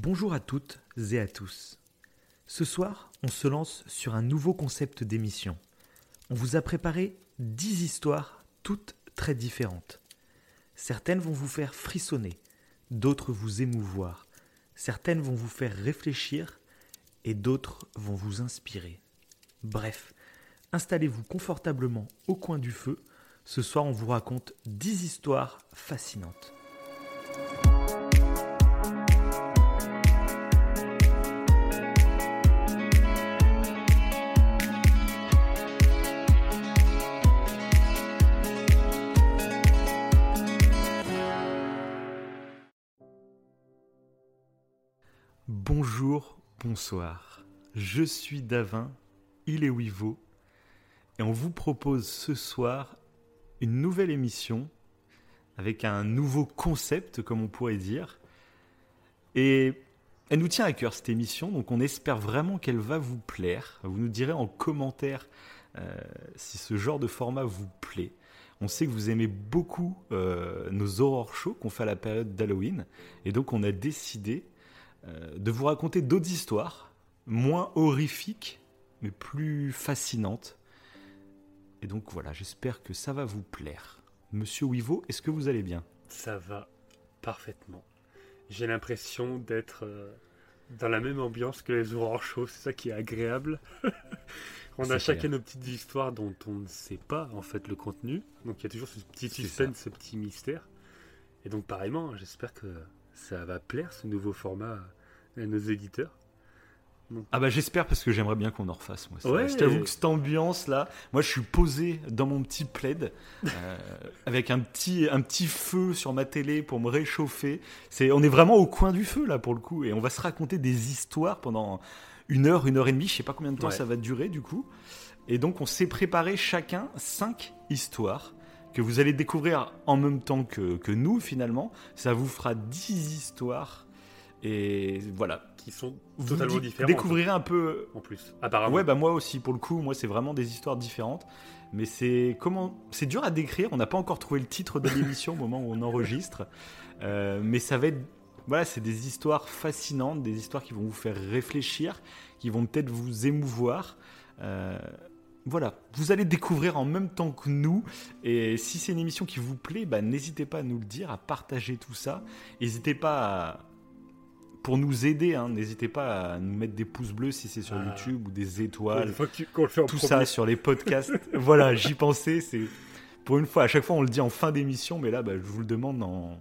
Bonjour à toutes et à tous. Ce soir, on se lance sur un nouveau concept d'émission. On vous a préparé 10 histoires, toutes très différentes. Certaines vont vous faire frissonner, d'autres vous émouvoir, certaines vont vous faire réfléchir et d'autres vont vous inspirer. Bref, installez-vous confortablement au coin du feu. Ce soir, on vous raconte 10 histoires fascinantes. Bonsoir. Je suis Davin, il est Wivo, et on vous propose ce soir une nouvelle émission avec un nouveau concept, comme on pourrait dire. Et elle nous tient à cœur cette émission, donc on espère vraiment qu'elle va vous plaire. Vous nous direz en commentaire euh, si ce genre de format vous plaît. On sait que vous aimez beaucoup euh, nos horror shows qu'on fait à la période d'Halloween, et donc on a décidé de vous raconter d'autres histoires, moins horrifiques, mais plus fascinantes. Et donc voilà, j'espère que ça va vous plaire. Monsieur Wivo, est-ce que vous allez bien? Ça va parfaitement. J'ai l'impression d'être euh, dans la même ambiance que les horror shows, c'est ça qui est agréable. on a chacun clair. nos petites histoires dont on ne sait pas en fait le contenu. Donc il y a toujours ce petit suspense, ce petit mystère. Et donc pareillement, j'espère que ça va plaire ce nouveau format à nos éditeurs? Ah bah j'espère parce que j'aimerais bien qu'on en refasse moi. Ouais. Je t'avoue que cette ambiance là, moi je suis posé dans mon petit plaid euh, avec un petit un petit feu sur ma télé pour me réchauffer. C'est on est vraiment au coin du feu là pour le coup et on va se raconter des histoires pendant une heure, une heure et demie. Je sais pas combien de temps Ouais. ça va durer du coup. Et donc on s'est préparé chacun cinq histoires que vous allez découvrir en même temps que, que nous finalement. Ça vous fera 10 histoires et voilà. Qui sont Vous totalement dé- différents. découvrirez un peu En plus, apparemment. Ouais, bah moi aussi, pour le coup, moi c'est vraiment des histoires différentes. Mais c'est comment C'est dur à décrire. On n'a pas encore trouvé le titre de l'émission au moment où on enregistre. Euh, mais ça va être. Voilà, c'est des histoires fascinantes, des histoires qui vont vous faire réfléchir, qui vont peut-être vous émouvoir. Euh, voilà, vous allez découvrir en même temps que nous. Et si c'est une émission qui vous plaît, bah, n'hésitez pas à nous le dire, à partager tout ça. N'hésitez pas à. Pour nous aider, hein, n'hésitez pas à nous mettre des pouces bleus si c'est sur Ah. YouTube ou des étoiles une fois que tu- qu'on le fait en tout premier. ça sur les podcasts. voilà, j'y pensais. C'est pour une fois. À chaque fois, on le dit en fin d'émission, mais là, bah, je vous le demande en,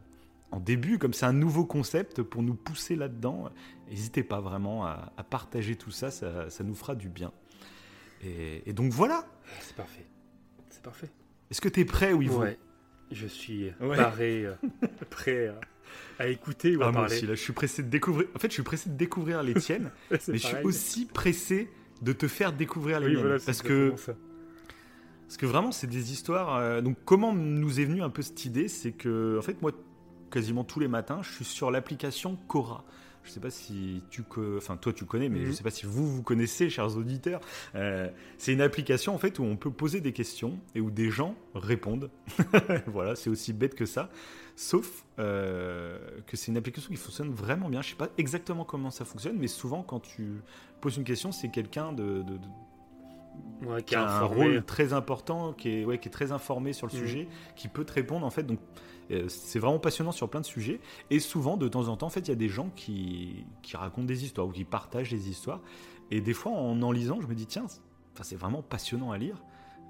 en début, comme c'est un nouveau concept pour nous pousser là-dedans. N'hésitez pas vraiment à, à partager tout ça, ça, ça nous fera du bien. Et, et donc voilà. C'est parfait. C'est parfait. Est-ce que tu es prêt, Wivo Ouais. Je suis Ouais. paré, euh, prêt à, à écouter ou à Ah, moi aussi, là, je suis pressé de découvrir. En fait, je suis pressé de découvrir les tiennes, mais je suis aussi pressé de te faire découvrir les Oui, miennes. voilà, parce que ça. Parce que vraiment, c'est des histoires. euh, donc, comment nous est venue un peu cette idée C'est que, en fait, moi, quasiment tous les matins, je suis sur l'application Cora. Je sais pas si tu, enfin, toi, tu connais, mais Mhm. je sais pas si vous vous connaissez, chers auditeurs. Euh, c'est une application en fait où on peut poser des questions et où des gens répondent. voilà, c'est aussi bête que ça. Sauf euh, que c'est une application qui fonctionne vraiment bien. Je sais pas exactement comment ça fonctionne, mais souvent quand tu poses une question, c'est quelqu'un de- de- de, Ouais, qui a un rôle très important, qui est, ouais, qui est très informé sur le Mhm. sujet, qui peut te répondre en fait. Donc c'est vraiment passionnant sur plein de sujets. Et souvent, de temps en temps, en fait, il y a des gens qui, qui racontent des histoires ou qui partagent des histoires. Et des fois, en en lisant, je me dis tiens, c'est- vraiment passionnant à lire.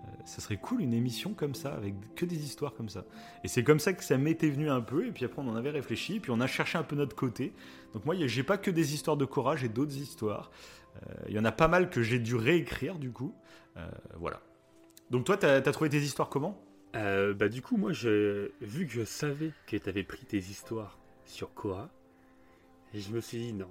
Euh, ça serait cool une émission comme ça, avec que des histoires comme ça. Et c'est comme ça que ça m'était venu un peu, et puis après on en avait réfléchi, et puis on a cherché un peu notre côté. Donc moi, j'ai pas que des histoires de courage, j'ai d'autres histoires. Euh, Il y en a pas mal que j'ai dû réécrire du coup. Euh, voilà. Donc toi, t'as as trouvé tes histoires comment? Euh, bah, du coup, moi, je, vu que je savais que tu avais pris tes histoires sur Cora, je me suis dit non.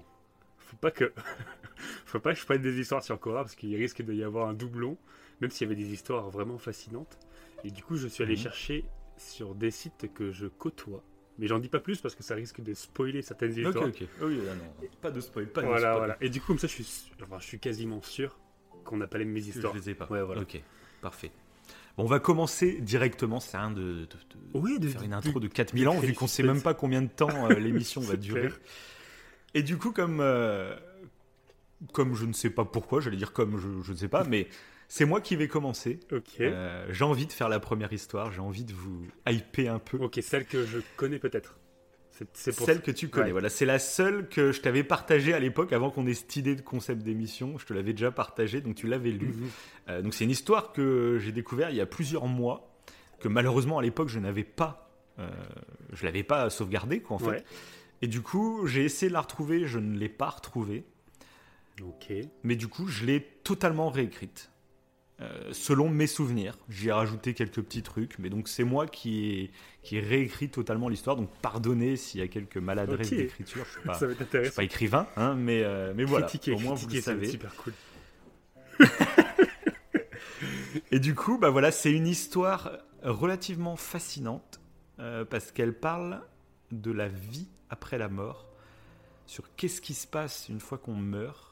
Faut pas que, faut pas que je prenne des histoires sur Cora parce qu'il risque d'y avoir un doublon, même s'il y avait des histoires vraiment fascinantes. Et du coup, je suis allé Mhm. chercher sur des sites que je côtoie. Mais j'en dis pas plus parce que ça risque de spoiler certaines histoires. ok. Oui, ah non, pas de spoil, pas de Voilà, spoil. voilà. Et du coup, comme ça, je suis, enfin, je suis quasiment sûr qu'on n'a pas les mêmes histoires. Je les ai pas. Ouais, voilà. Ok, parfait. Bon, on va commencer directement. C'est rien de, de- de- Oui, de de- faire une intro de 4000 ans, vu qu'on sait même pas combien de temps euh, l'émission va durer. clair. Et du coup, comme, euh, comme je ne sais pas pourquoi, j'allais dire comme je, je ne sais pas, mais c'est moi qui vais commencer. Euh, j'ai envie de faire la première histoire, j'ai envie de vous hyper un peu. Ok, celle que je connais peut-être. C'est- pour Celle que tu connais, Ouais. voilà, c'est la seule que je t'avais partagée à l'époque avant qu'on ait cette idée de concept d'émission. Je te l'avais déjà partagée, donc tu l'avais lu. Mhm. Euh, donc c'est une histoire que j'ai découvert il y a plusieurs mois, que malheureusement à l'époque je n'avais pas, euh, je l'avais pas sauvegardée quoi en fait. Ouais. Et du coup j'ai essayé de la retrouver, je ne l'ai pas retrouvée, Ok. mais du coup je l'ai totalement réécrite. Euh, selon mes souvenirs, j'y ai rajouté quelques petits trucs, mais donc c'est moi qui ai, qui ai réécrit totalement l'histoire. Donc pardonnez s'il y a quelques maladresses d'écriture. Je ne suis suis pas écrivain, hein, mais, euh, mais voilà. Critiquer, Au moins vous le savez. super cool. Et du coup, bah voilà, c'est une histoire relativement fascinante euh, parce qu'elle parle de la vie après la mort, sur qu'est-ce qui se passe une fois qu'on meurt.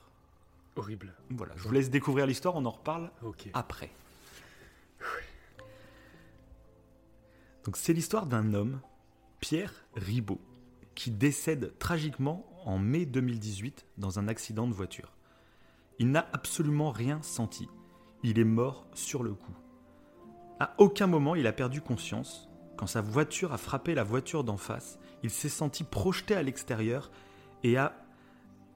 Horrible. Voilà, je vous laisse découvrir l'histoire, on en reparle après. Donc c'est l'histoire d'un homme, Pierre Ribaud, qui décède tragiquement en mai 2018 dans un accident de voiture. Il n'a absolument rien senti. Il est mort sur le coup. À aucun moment il a perdu conscience. Quand sa voiture a frappé la voiture d'en face, il s'est senti projeté à l'extérieur et a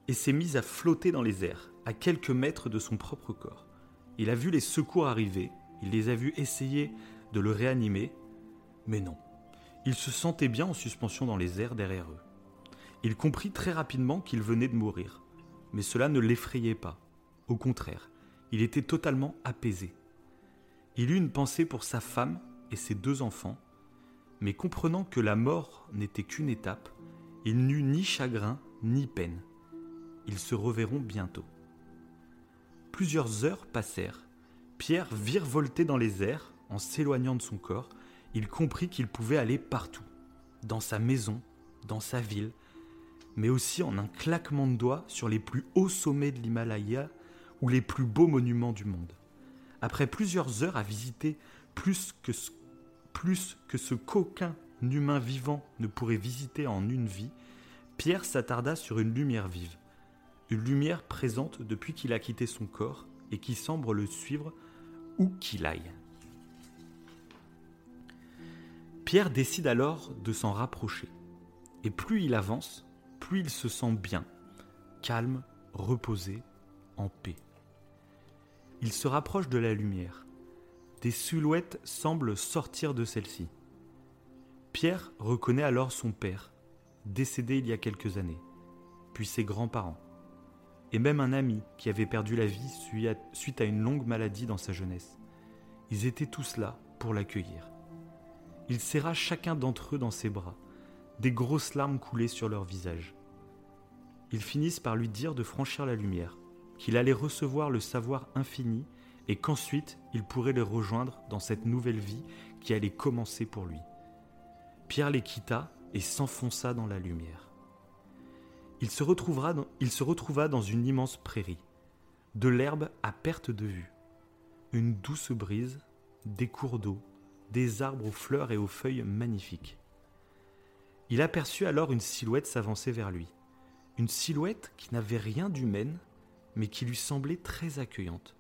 et s'est mis à flotter dans les airs, à quelques mètres de son propre corps. Il a vu les secours arriver, il les a vus essayer de le réanimer, mais non. Il se sentait bien en suspension dans les airs derrière eux. Il comprit très rapidement qu'il venait de mourir, mais cela ne l'effrayait pas. Au contraire, il était totalement apaisé. Il eut une pensée pour sa femme et ses deux enfants, mais comprenant que la mort n'était qu'une étape, il n'eut ni chagrin ni peine. Ils se reverront bientôt. Plusieurs heures passèrent. Pierre virevoltait dans les airs en s'éloignant de son corps. Il comprit qu'il pouvait aller partout, dans sa maison, dans sa ville, mais aussi en un claquement de doigts sur les plus hauts sommets de l'Himalaya ou les plus beaux monuments du monde. Après plusieurs heures à visiter plus que plus que ce qu'aucun humain vivant ne pourrait visiter en une vie, Pierre s'attarda sur une lumière vive, une lumière présente depuis qu'il a quitté son corps et qui semble le suivre où qu'il aille. Pierre décide alors de s'en rapprocher, et plus il avance, plus il se sent bien, calme, reposé, en paix. Il se rapproche de la lumière. Des silhouettes semblent sortir de celle-ci. Pierre reconnaît alors son père, décédé il y a quelques années, puis ses grands-parents, et même un ami qui avait perdu la vie suite à une longue maladie dans sa jeunesse. Ils étaient tous là pour l'accueillir. Il serra chacun d'entre eux dans ses bras, des grosses larmes coulaient sur leur visage. Ils finissent par lui dire de franchir la lumière, qu'il allait recevoir le savoir infini et qu'ensuite il pourrait les rejoindre dans cette nouvelle vie qui allait commencer pour lui. Pierre les quitta et s'enfonça dans la lumière. Il se, retrouva dans une immense prairie, de l'herbe à perte de vue, une douce brise, des cours d'eau, des arbres aux fleurs et aux feuilles magnifiques. Il aperçut alors une silhouette s'avancer vers lui, une silhouette qui n'avait rien d'humaine, mais qui lui semblait très accueillante.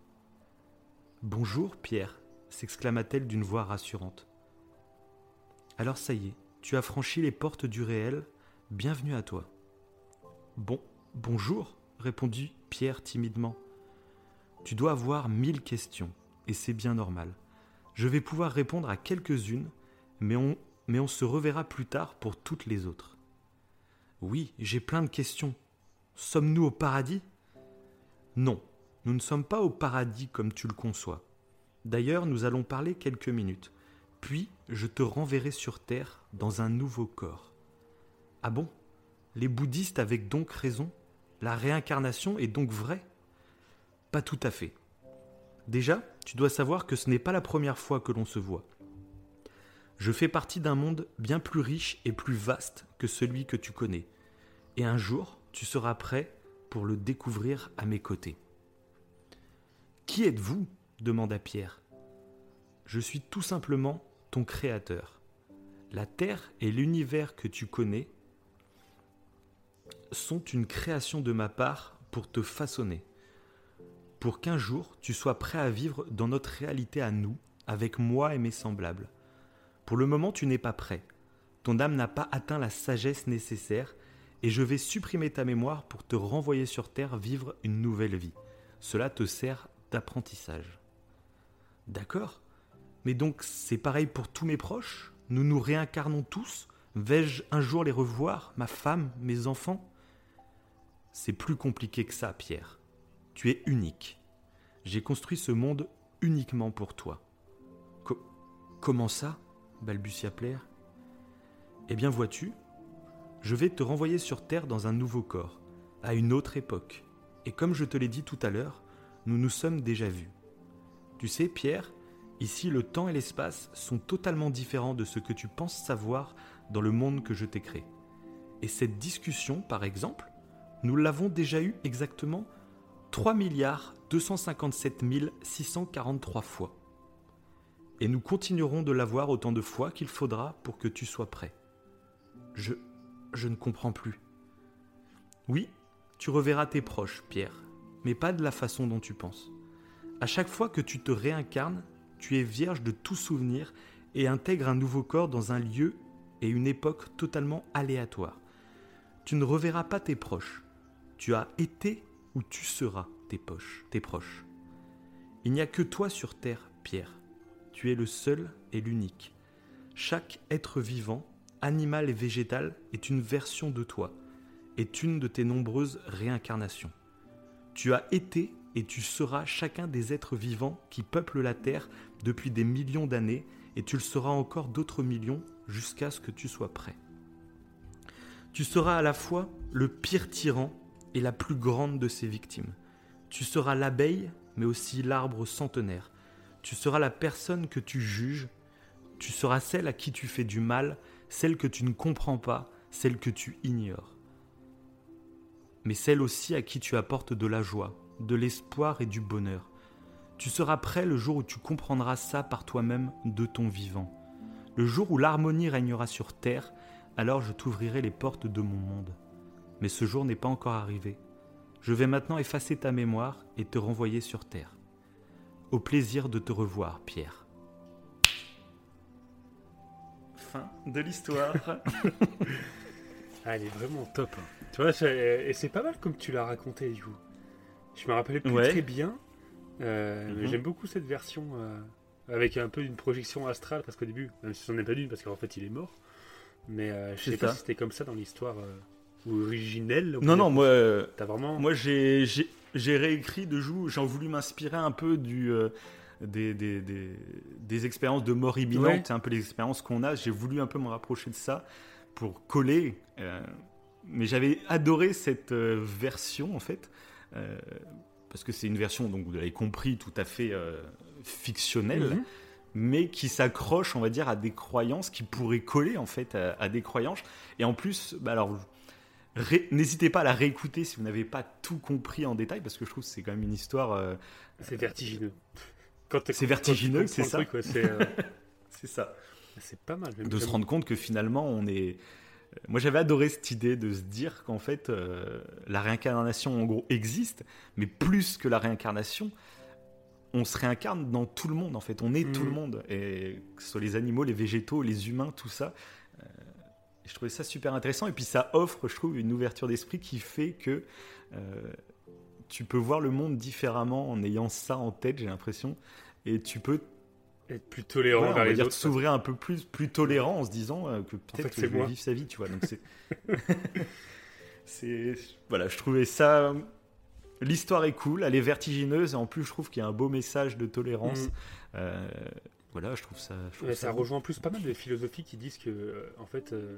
Bonjour, Pierre, s'exclama-t-elle d'une voix rassurante. Alors ça y est, tu as franchi les portes du réel, bienvenue à toi. Bon, bonjour, répondit Pierre timidement. Tu dois avoir mille questions, et c'est bien normal. Je vais pouvoir répondre à quelques-unes, mais on, mais on se reverra plus tard pour toutes les autres. Oui, j'ai plein de questions. Sommes-nous au paradis? Non, nous ne sommes pas au paradis comme tu le conçois. D'ailleurs, nous allons parler quelques minutes, puis je te renverrai sur Terre dans un nouveau corps. Ah bon? Les bouddhistes avaient donc raison La réincarnation est donc vraie Pas tout à fait. Déjà, tu dois savoir que ce n'est pas la première fois que l'on se voit. Je fais partie d'un monde bien plus riche et plus vaste que celui que tu connais. Et un jour, tu seras prêt pour le découvrir à mes côtés. Qui êtes-vous demanda Pierre. Je suis tout simplement ton créateur. La Terre et l'univers que tu connais sont une création de ma part pour te façonner. Pour qu'un jour tu sois prêt à vivre dans notre réalité à nous, avec moi et mes semblables. Pour le moment, tu n'es pas prêt. Ton âme n'a pas atteint la sagesse nécessaire et je vais supprimer ta mémoire pour te renvoyer sur Terre vivre une nouvelle vie. Cela te sert d'apprentissage. D'accord? Mais donc c'est pareil pour tous mes proches? Nous nous réincarnons tous? Vais-je un jour les revoir, ma femme, mes enfants? C'est plus compliqué que ça, Pierre. Tu es unique. J'ai construit ce monde uniquement pour toi. comment ça balbutia Pierre. Eh bien, vois-tu, je vais te renvoyer sur Terre dans un nouveau corps, à une autre époque. Et comme je te l'ai dit tout à l'heure, nous nous sommes déjà vus. Tu sais, Pierre, ici le temps et l'espace sont totalement différents de ce que tu penses savoir dans le monde que je t'ai créé. Et cette discussion, par exemple, nous l'avons déjà eue exactement 3 milliards 257 643 fois. Et nous continuerons de l'avoir autant de fois qu'il faudra pour que tu sois prêt. Je. je ne comprends plus. Oui, tu reverras tes proches, Pierre, mais pas de la façon dont tu penses. À chaque fois que tu te réincarnes, tu es vierge de tout souvenir et intègres un nouveau corps dans un lieu et une époque totalement aléatoire. Tu ne reverras pas tes proches. Tu as été ou tu seras tes, poches, tes proches. Il n'y a que toi sur Terre, Pierre. Tu es le seul et l'unique. Chaque être vivant, animal et végétal, est une version de toi, est une de tes nombreuses réincarnations. Tu as été et tu seras chacun des êtres vivants qui peuplent la Terre depuis des millions d'années, et tu le seras encore d'autres millions jusqu'à ce que tu sois prêt. Tu seras à la fois le pire tyran et la plus grande de ses victimes. Tu seras l'abeille, mais aussi l'arbre centenaire. Tu seras la personne que tu juges. Tu seras celle à qui tu fais du mal, celle que tu ne comprends pas, celle que tu ignores. Mais celle aussi à qui tu apportes de la joie, de l'espoir et du bonheur. Tu seras prêt le jour où tu comprendras ça par toi-même de ton vivant. Le jour où l'harmonie régnera sur terre, alors je t'ouvrirai les portes de mon monde. Mais ce jour n'est pas encore arrivé. Je vais maintenant effacer ta mémoire et te renvoyer sur terre. Au plaisir de te revoir, Pierre. Fin de l'histoire. ah, elle est vraiment top. Hein. Tu vois, et c'est pas mal comme tu l'as raconté, du coup. Je me rappelais plus très bien. Euh, mhm. J'aime beaucoup cette version. Euh, avec un peu une projection astrale, parce qu'au début, même si c'en est pas d'une, parce qu'en fait il est mort, mais euh, je sais pas si c'était comme ça dans l'histoire euh, originelle. Non, non, moi, euh, as vraiment... moi j'ai réécrit de joue, j'ai voulu m'inspirer un peu du. Des, des, des, des, expériences de mort imminente, c'est un peu les expériences qu'on a. J'ai voulu un peu me rapprocher de ça pour coller. mais j'avais adoré cette version en fait, parce que c'est une version, donc vous l'avez compris, tout à fait fictionnel, mhm. mais qui s'accroche, on va dire, à des croyances qui pourraient coller en fait à, des croyances. Et en plus, bah alors, n'hésitez pas à la réécouter si vous n'avez pas tout compris en détail, parce que je trouve que c'est quand même une histoire. Euh, c'est vertigineux. C'est vertigineux, c'est ça. Euh, c'est ça. C'est pas mal. de se rendre compte que finalement, on est. Moi, j'avais adoré cette idée de se dire qu'en fait, euh, la réincarnation, en gros, existe, mais plus que la réincarnation, on se réincarne dans tout le monde en fait. On est tout le mm. monde, et que ce soit les animaux, les végétaux, les humains, tout ça. Je trouvais ça super intéressant et puis ça offre, je trouve, une ouverture d'esprit qui fait que euh, tu peux voir le monde différemment en ayant ça en tête, j'ai l'impression, et tu peux être plus tolérant vers les autres. S'ouvrir un peu plus, plus tolérant en se disant euh, que peut-être que je vais vivre sa vie, tu vois. Donc c'est, voilà, je trouvais ça L'histoire est cool, elle est vertigineuse et en plus je trouve qu'il y a un beau message de tolérance. Mm. Euh, voilà, je trouve ça. ça, rejoint en plus pas mal de philosophies qui disent que euh, en fait euh,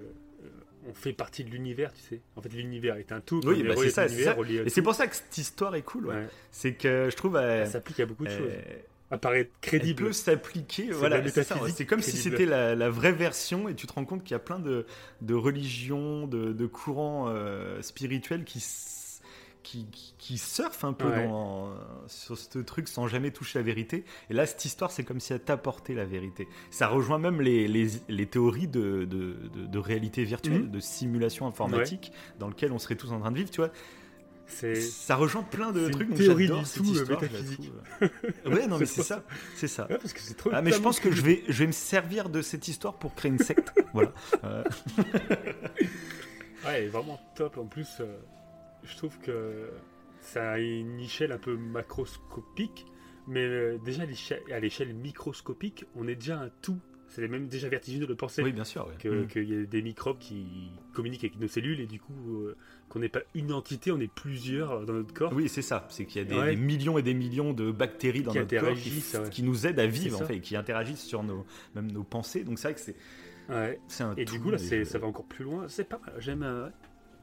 on fait partie de l'univers, tu sais. En fait, l'univers est un tout. Oui, bah, c'est ça. Et c'est pour ça que cette histoire est cool. C'est que je trouve. Elle, s'applique à beaucoup de choses. Apparaît crédible. Elle peut s'appliquer. Voilà, c'est comme si c'était la, vraie version et tu te rends compte qu'il y a plein de, de religions, de, de courants spirituels qui qui, qui, qui surfe un peu Ouais. dans, sur ce truc sans jamais toucher la vérité. Et là, cette histoire, c'est comme si elle t'apportait la vérité. Ça rejoint même les, les, les théories de, de, de- de réalité virtuelle, Mhm. de simulation informatique, dans lequel on serait tous en train de vivre, tu vois. Ça rejoint plein de une trucs. donc théorie j'adore du cette tout, euh, histoire, métaphysique. euh, ouais, non, mais C'est ça. C'est ça. Ouais, parce que c'est trop. Ah, mais je pense que je vais, je vais me servir de cette histoire pour créer une secte. voilà. Euh, Ouais, elle est vraiment top. En plus, euh, je trouve que ça a une échelle un peu macroscopique, mais euh, déjà à l'échelle- microscopique, on est déjà un tout. C'est même déjà vertigineux de penser oui, bien sûr. Mm. qu'il y a des microbes qui communiquent avec nos cellules et du coup euh, qu'on n'est pas une entité, on est plusieurs dans notre corps. Oui, c'est ça. C'est qu'il y a des, Ouais. des millions et des millions de bactéries dans Qui notre corps qui, interagissent, ouais. qui nous aident à vivre, en fait, et qui interagissent sur nos, même nos pensées. Donc c'est vrai que c'est, Ouais. un Et tout, du coup là, ça va encore plus loin. C'est pas mal. Euh,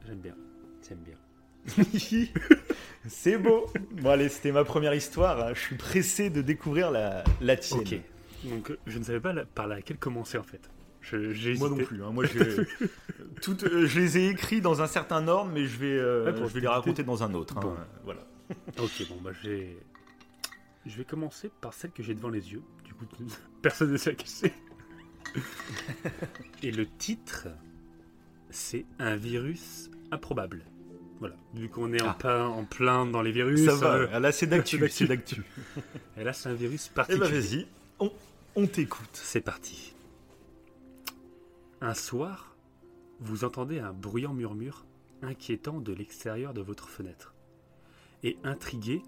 j'aime bien. J'aime bien. c'est beau. Bon, allez, c'était ma première histoire. Je suis pressé de découvrir la, la tienne. Ok. Donc je ne savais pas la- par laquelle commencer en fait. Je- J'ai Moi non plus. hein. Moi, j'ai- toutes, euh, je les ai écrits dans un certain ordre, mais je vais, euh, Ouais, je vais les raconter dans un autre. hein. Bon. Voilà. Ok, bon, bah je vais... Je vais commencer par celle que j'ai devant les yeux. Du coup, personne ne sait laquelle c'est. Et le titre, c'est Un virus improbable. Voilà. Vu qu'on est en, Ah. plein, en plein dans les virus. Ça va. euh, Là, c'est d'actu. C'est d'actu. et là, c'est un virus Eh particulier. ben, vas-y. On, on t'écoute. C'est parti. Un soir, vous entendez un bruyant murmure inquiétant de l'extérieur de votre fenêtre. Et intrigué,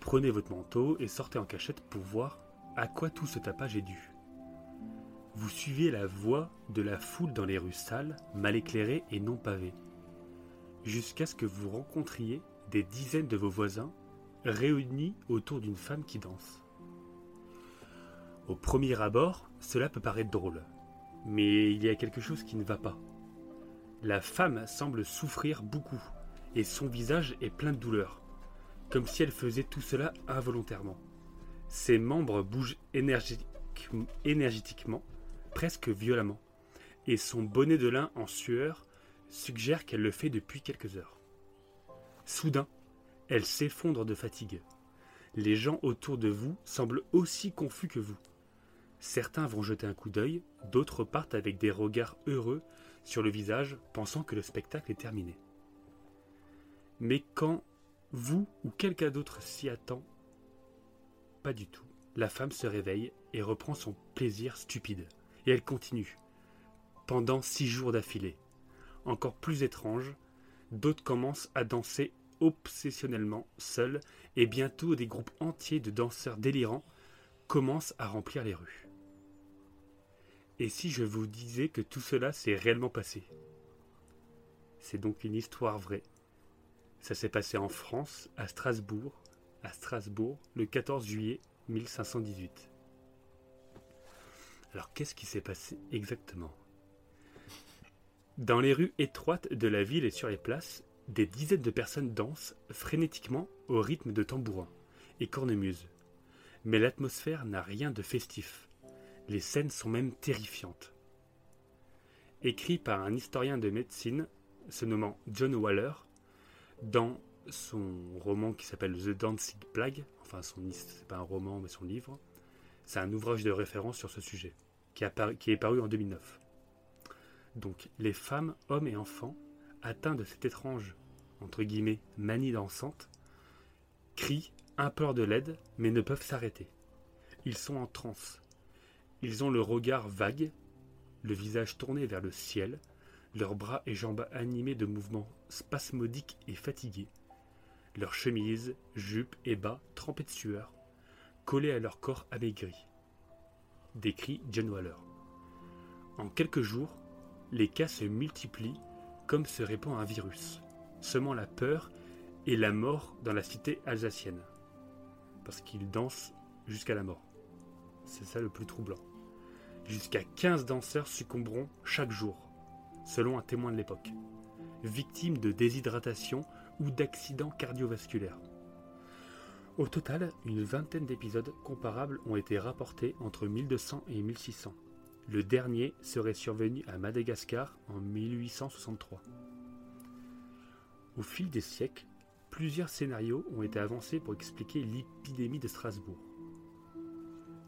prenez votre manteau et sortez en cachette pour voir à quoi tout ce tapage est dû. Vous suivez la voie de la foule dans les rues sales, mal éclairées et non pavées, jusqu'à ce que vous rencontriez des dizaines de vos voisins réunis autour d'une femme qui danse. Au premier abord, cela peut paraître drôle, mais il y a quelque chose qui ne va pas. La femme semble souffrir beaucoup, et son visage est plein de douleur, comme si elle faisait tout cela involontairement. Ses membres bougent énergétiquement, presque violemment, et son bonnet de lin en sueur suggère qu'elle le fait depuis quelques heures. Soudain, elle s'effondre de fatigue. Les gens autour de vous semblent aussi confus que vous. Certains vont jeter un coup d'œil, d'autres partent avec des regards heureux sur le visage, pensant que le spectacle est terminé. Mais quand vous ou quelqu'un d'autre s'y attend, pas du tout. La femme se réveille et reprend son plaisir stupide. Et elle continue. Pendant six jours d'affilée. Encore plus étrange, d'autres commencent à danser obsessionnellement, seuls, et bientôt des groupes entiers de danseurs délirants commencent à remplir les rues. Et si je vous disais que tout cela s'est réellement passé? C'est donc une histoire vraie. Ça s'est passé en France, à Strasbourg, à Strasbourg, le 14 juillet 1518. Alors qu'est-ce qui s'est passé exactement? Dans les rues étroites de la ville et sur les places, des dizaines de personnes dansent frénétiquement au rythme de tambourins et cornemuses. Mais l'atmosphère n'a rien de festif. Les scènes sont même terrifiantes. Écrit par un historien de médecine se nommant John Waller, dans son roman qui s'appelle The Dancing Plague, enfin son c'est pas un roman mais son livre, c'est un ouvrage de référence sur ce sujet, qui, qui est paru en 2009. Donc les femmes, hommes et enfants, atteints de cette étrange, entre guillemets, manie dansante, crient, implorent de l'aide, mais ne peuvent s'arrêter. Ils sont en transe. Ils ont le regard vague, le visage tourné vers le ciel, leurs bras et jambes animés de mouvements spasmodiques et fatigués, leurs chemises, jupes et bas trempés de sueur, collés à leur corps amaigri. Décrit John Waller. En quelques jours, les cas se multiplient comme se répand un virus, semant la peur et la mort dans la cité alsacienne. Parce qu'ils dansent jusqu'à la mort. C'est ça le plus troublant. Jusqu'à 15 danseurs succomberont chaque jour, selon un témoin de l'époque, victimes de déshydratation ou d'accidents cardiovasculaires. Au total, une vingtaine d'épisodes comparables ont été rapportés entre 1200 et 1600. Le dernier serait survenu à Madagascar en 1863. Au fil des siècles, plusieurs scénarios ont été avancés pour expliquer l'épidémie de Strasbourg.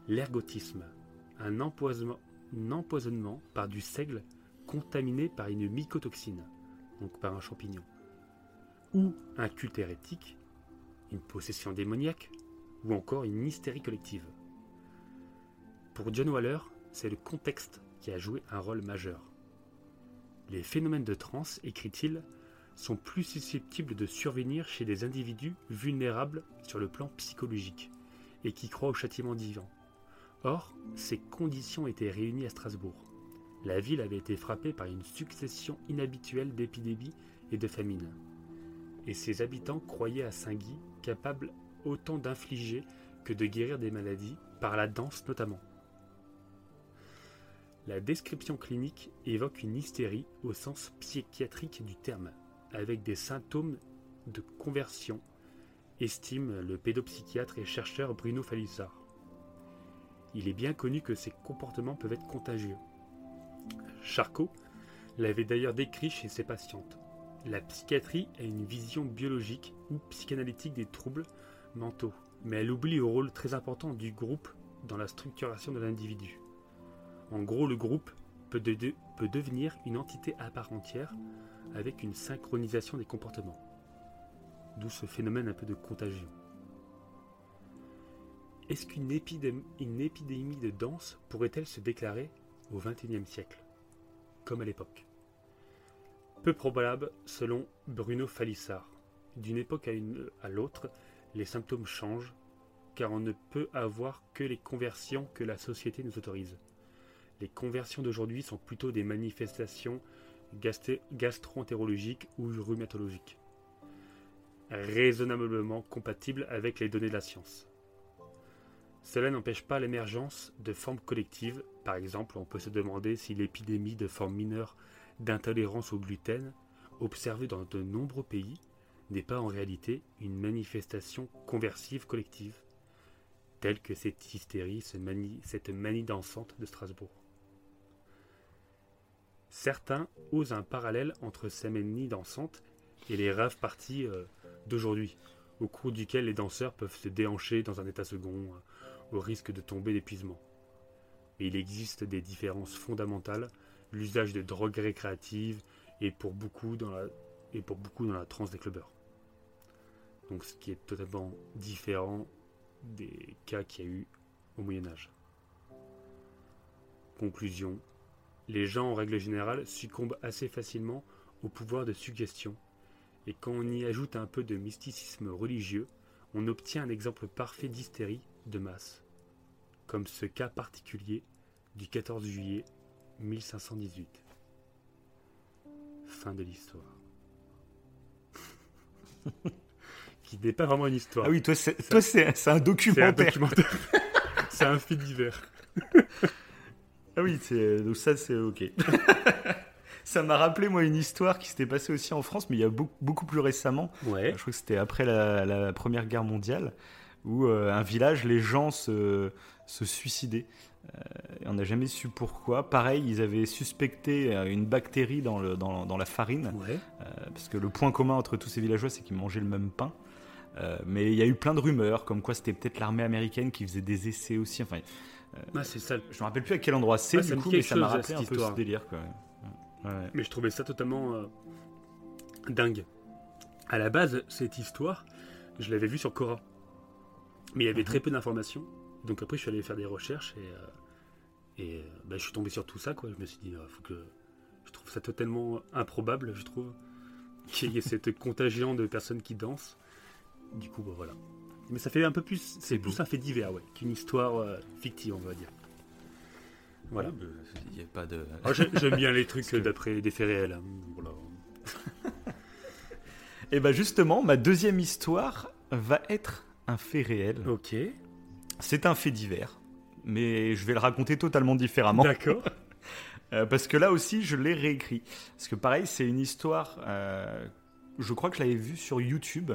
L'ergotisme, un empoisonnement, par du seigle contaminé par une mycotoxine, donc par un champignon. Ou un culte hérétique, une possession démoniaque, ou encore une hystérie collective. Pour John Waller, c'est le contexte qui a joué un rôle majeur. Les phénomènes de transe, écrit-il, sont plus susceptibles de survenir chez des individus vulnérables sur le plan psychologique et qui croient au châtiment divin. Or, ces conditions étaient réunies à Strasbourg. La ville avait été frappée par une succession inhabituelle d'épidémies et de famines. Et ses habitants croyaient à Saint-Guy capable autant d'infliger que de guérir des maladies, par la danse notamment. La description clinique évoque une hystérie au sens psychiatrique du terme, avec des symptômes de conversion, estime le pédopsychiatre et chercheur Bruno Falissard. Il est bien connu que ces comportements peuvent être contagieux. Charcot l'avait d'ailleurs décrit chez ses patientes. La psychiatrie a une vision biologique ou psychanalytique des troubles mentaux, mais elle oublie le rôle très important du groupe dans la structuration de l'individu. En gros, le groupe peut, devenir une entité à part entière avec une synchronisation des comportements. D'où ce phénomène un peu de contagion. Est-ce qu'une épidémie, de danse pourrait-elle se déclarer au XXIe siècle, comme à l'époque Peu probable selon Bruno Falissard. D'une époque à l'autre, les symptômes changent, car on ne peut avoir que les conversions que la société nous autorise. Les conversions d'aujourd'hui sont plutôt des manifestations gastro-entérologiques ou rhumatologiques, raisonnablement compatibles avec les données de la science. Cela n'empêche pas l'émergence de formes collectives. Par exemple, on peut se demander si l'épidémie de formes mineures d'intolérance au gluten, observée dans de nombreux pays, n'est pas en réalité une manifestation conversive collective, telle que cette hystérie, cette manie dansante de Strasbourg. Certains osent un parallèle entre ces manies dansantes et les raves parties euh, d'aujourd'hui, au cours duquel les danseurs peuvent se déhancher dans un état second, au risque de tomber d'épuisement. Mais il existe des différences fondamentales, l'usage de drogues récréatives et pour beaucoup dans la, et pour beaucoup dans la transe des clubbers. Donc ce qui est totalement différent des cas qu'il y a eu au Moyen Âge. Conclusion. Les gens en règle générale succombent assez facilement au pouvoir de suggestion, et quand on y ajoute un peu de mysticisme religieux, on obtient un exemple parfait d'hystérie de masse comme ce cas particulier du 14 juillet 1518. Fin de l'histoire. Qui n'est pas vraiment une histoire. Ah oui, toi, c'est, un documentaire. C'est un, fait divers. ah oui, donc ça, c'est ok. ça m'a rappelé, moi, une histoire qui s'était passée aussi en France, mais il y a beaucoup, beaucoup plus récemment. Ouais. Je crois que c'était après la, Première Guerre mondiale, où euh, un village, les gens se, se suicider. Euh, on n'a jamais su pourquoi. Pareil, ils avaient suspecté euh, une bactérie dans, le, dans, la farine. Euh, parce que le point commun entre tous ces villageois, c'est qu'ils mangeaient le même pain. mais il y a eu plein de rumeurs, comme quoi c'était peut-être l'armée américaine qui faisait des essais aussi. Enfin, ah, c'est ça. Je me rappelle plus à quel endroit c'est du coup, mais ça m'a rappelé un peu ce délire. Quoi. Mais je trouvais ça totalement dingue. À la base, cette histoire, je l'avais vue sur Cora. Mais il y avait mhm. très peu d'informations. Donc après, je suis allé faire des recherches et, euh, et euh, bah, je suis tombé sur tout ça. Quoi. Je me suis dit, ah, faut que. Je trouve ça totalement improbable, je trouve, qu'il y ait cette contagion de personnes qui dansent. Du coup, bah, voilà. Mais ça fait un peu plus. C'est plus un fait divers, ouais, qu'une histoire euh, fictive, on va dire. Voilà. Il a pas de. Ah, j'aime bien les trucs d'après des faits réels. Hein. Voilà. et bah justement, ma deuxième histoire va être un fait réel. Ok. C'est un fait divers, mais je vais le raconter totalement différemment. D'accord. Euh, parce que là aussi, je l'ai réécrit. Parce que pareil, c'est une histoire, euh, je crois que je l'avais vue sur YouTube.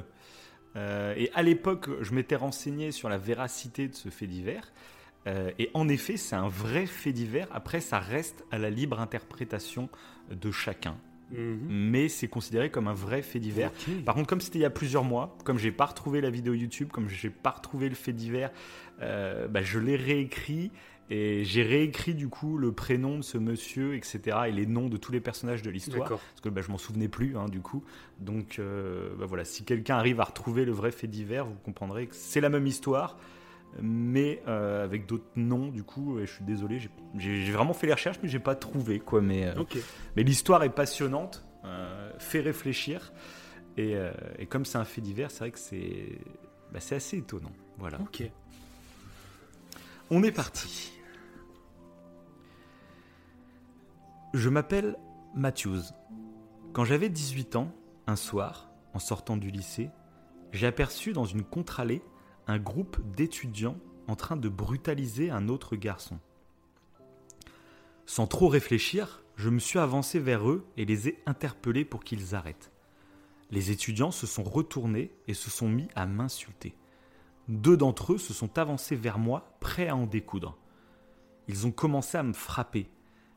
Euh, et à l'époque, je m'étais renseigné sur la véracité de ce fait divers. et en effet, c'est un vrai fait divers. Après, ça reste à la libre interprétation de chacun. Mhm. mais c'est considéré comme un vrai fait divers. Par contre, comme c'était il y a plusieurs mois, comme j'ai pas retrouvé la vidéo YouTube, comme j'ai pas retrouvé le fait divers, euh, bah, je l'ai réécrit et j'ai réécrit du coup le prénom de ce monsieur, etc. et les noms de tous les personnages de l'histoire parce que bah, je m'en souvenais plus hein, du coup. Donc euh, bah, voilà, si quelqu'un arrive à retrouver le vrai fait divers, vous comprendrez que c'est la même histoire, mais euh, avec d'autres noms du coup. Et je suis désolé, j'ai- vraiment fait les recherches, mais j'ai pas trouvé quoi. Mais, euh, mais l'histoire est passionnante, fait réfléchir, et, et comme c'est un fait divers, c'est vrai que c'est bah, assez étonnant. Voilà. Ok. On est parti. Je m'appelle Matthews. Quand j'avais 18 ans, un soir, en sortant du lycée, j'ai aperçu dans une contre-allée un groupe d'étudiants en train de brutaliser un autre garçon. Sans trop réfléchir, je me suis avancé vers eux et les ai interpellés pour qu'ils arrêtent. Les étudiants se sont retournés et se sont mis à m'insulter. Deux d'entre eux se sont avancés vers moi, prêts à en découdre. Ils ont commencé à me frapper.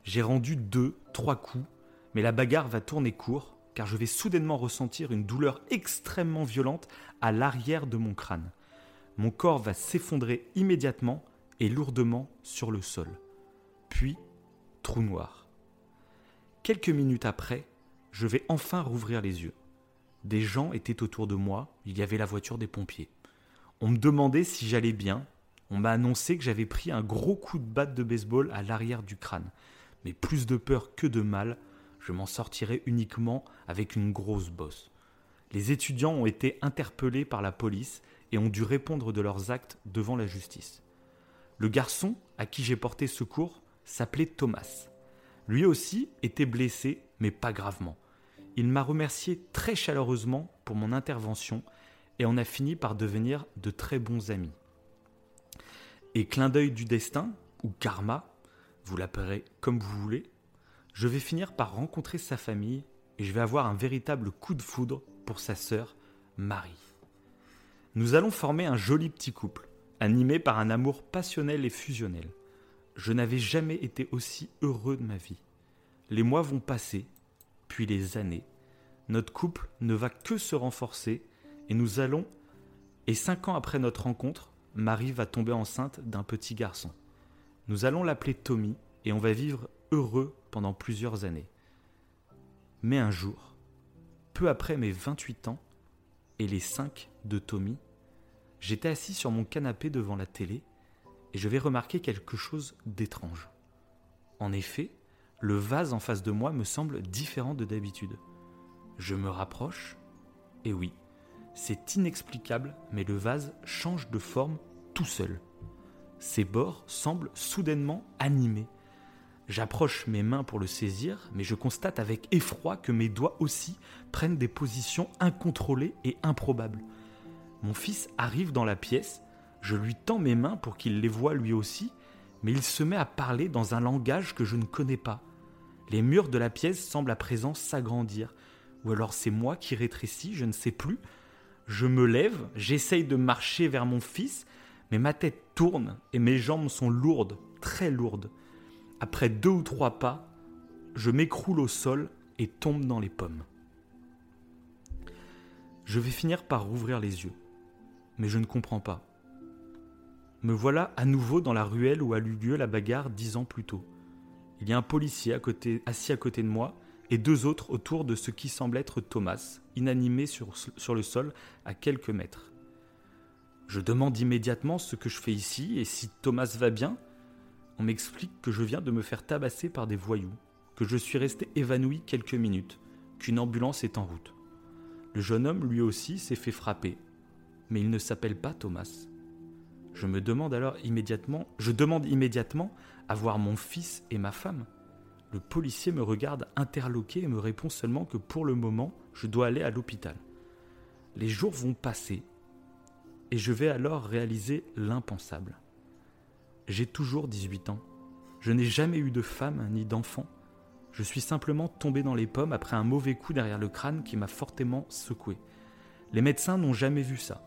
J'ai rendu deux, trois coups, mais la bagarre va tourner court, car je vais soudainement ressentir une douleur extrêmement violente à l'arrière de mon crâne. Mon corps va s'effondrer immédiatement et lourdement sur le sol. Puis, trou noir. Quelques minutes après, je vais enfin rouvrir les yeux. Des gens étaient autour de moi, il y avait la voiture des pompiers. On me demandait si j'allais bien. On m'a annoncé que j'avais pris un gros coup de batte de baseball à l'arrière du crâne. Mais plus de peur que de mal, je m'en sortirai uniquement avec une grosse bosse. Les étudiants ont été interpellés par la police et ont dû répondre de leurs actes devant la justice. Le garçon à qui j'ai porté secours s'appelait Thomas. Lui aussi était blessé, mais pas gravement. Il m'a remercié très chaleureusement pour mon intervention et on a fini par devenir de très bons amis. Et clin d'œil du destin, ou karma, vous l'appellerez comme vous voulez, je vais finir par rencontrer sa famille et je vais avoir un véritable coup de foudre pour sa sœur, Marie. Nous allons former un joli petit couple, animé par un amour passionnel et fusionnel. Je n'avais jamais été aussi heureux de ma vie. Les mois vont passer, puis les années. Notre couple ne va que se renforcer et nous allons. Et cinq ans après notre rencontre, Marie va tomber enceinte d'un petit garçon. Nous allons l'appeler Tommy et on va vivre heureux pendant plusieurs années. Mais un jour, peu après mes 28 ans et les 5 de Tommy, j'étais assis sur mon canapé devant la télé et je vais remarquer quelque chose d'étrange. En effet, le vase en face de moi me semble différent de d'habitude. Je me rapproche, et oui, c'est inexplicable, mais le vase change de forme tout seul. Ses bords semblent soudainement animés. J'approche mes mains pour le saisir, mais je constate avec effroi que mes doigts aussi prennent des positions incontrôlées et improbables. Mon fils arrive dans la pièce, je lui tends mes mains pour qu'il les voie lui aussi, mais il se met à parler dans un langage que je ne connais pas. Les murs de la pièce semblent à présent s'agrandir, ou alors c'est moi qui rétrécis, je ne sais plus. Je me lève, j'essaye de marcher vers mon fils, mais ma tête et mes jambes sont lourdes, très lourdes. Après deux ou trois pas, je m'écroule au sol et tombe dans les pommes. Je vais finir par rouvrir les yeux, mais je ne comprends pas. Me voilà à nouveau dans la ruelle où a eu lieu la bagarre dix ans plus tôt. Il y a un policier assis à côté de moi et deux autres autour de ce qui semble être Thomas, inanimé sur le sol à quelques mètres. Je demande immédiatement ce que je fais ici et si Thomas va bien. On m'explique que je viens de me faire tabasser par des voyous, que je suis resté évanoui quelques minutes, qu'une ambulance est en route. Le jeune homme lui aussi s'est fait frapper, mais il ne s'appelle pas Thomas. Je me demande alors immédiatement, je demande immédiatement à voir mon fils et ma femme. Le policier me regarde interloqué et me répond seulement que pour le moment, je dois aller à l'hôpital. Les jours vont passer et je vais alors réaliser l'impensable. J'ai toujours 18 ans. Je n'ai jamais eu de femme ni d'enfant. Je suis simplement tombé dans les pommes après un mauvais coup derrière le crâne qui m'a fortement secoué. Les médecins n'ont jamais vu ça,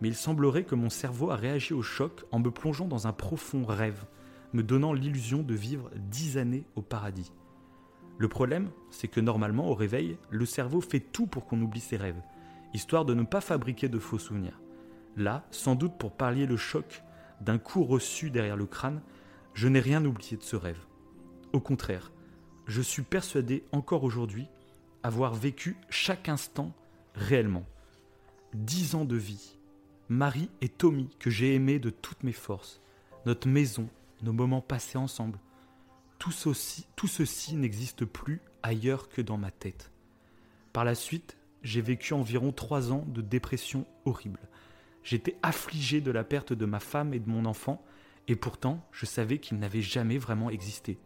mais il semblerait que mon cerveau a réagi au choc en me plongeant dans un profond rêve, me donnant l'illusion de vivre dix années au paradis. Le problème, c'est que normalement, au réveil, le cerveau fait tout pour qu'on oublie ses rêves, histoire de ne pas fabriquer de faux souvenirs. Là, sans doute pour pallier le choc d'un coup reçu derrière le crâne, je n'ai rien oublié de ce rêve. Au contraire, je suis persuadé encore aujourd'hui avoir vécu chaque instant réellement. Dix ans de vie, Marie et Tommy que j'ai aimés de toutes mes forces, notre maison, nos moments passés ensemble, tout ceci, tout ceci n'existe plus ailleurs que dans ma tête. Par la suite, j'ai vécu environ trois ans de dépression horrible. J'étais affligé de la perte de ma femme et de mon enfant, et pourtant je savais qu'ils n'avaient jamais vraiment existé.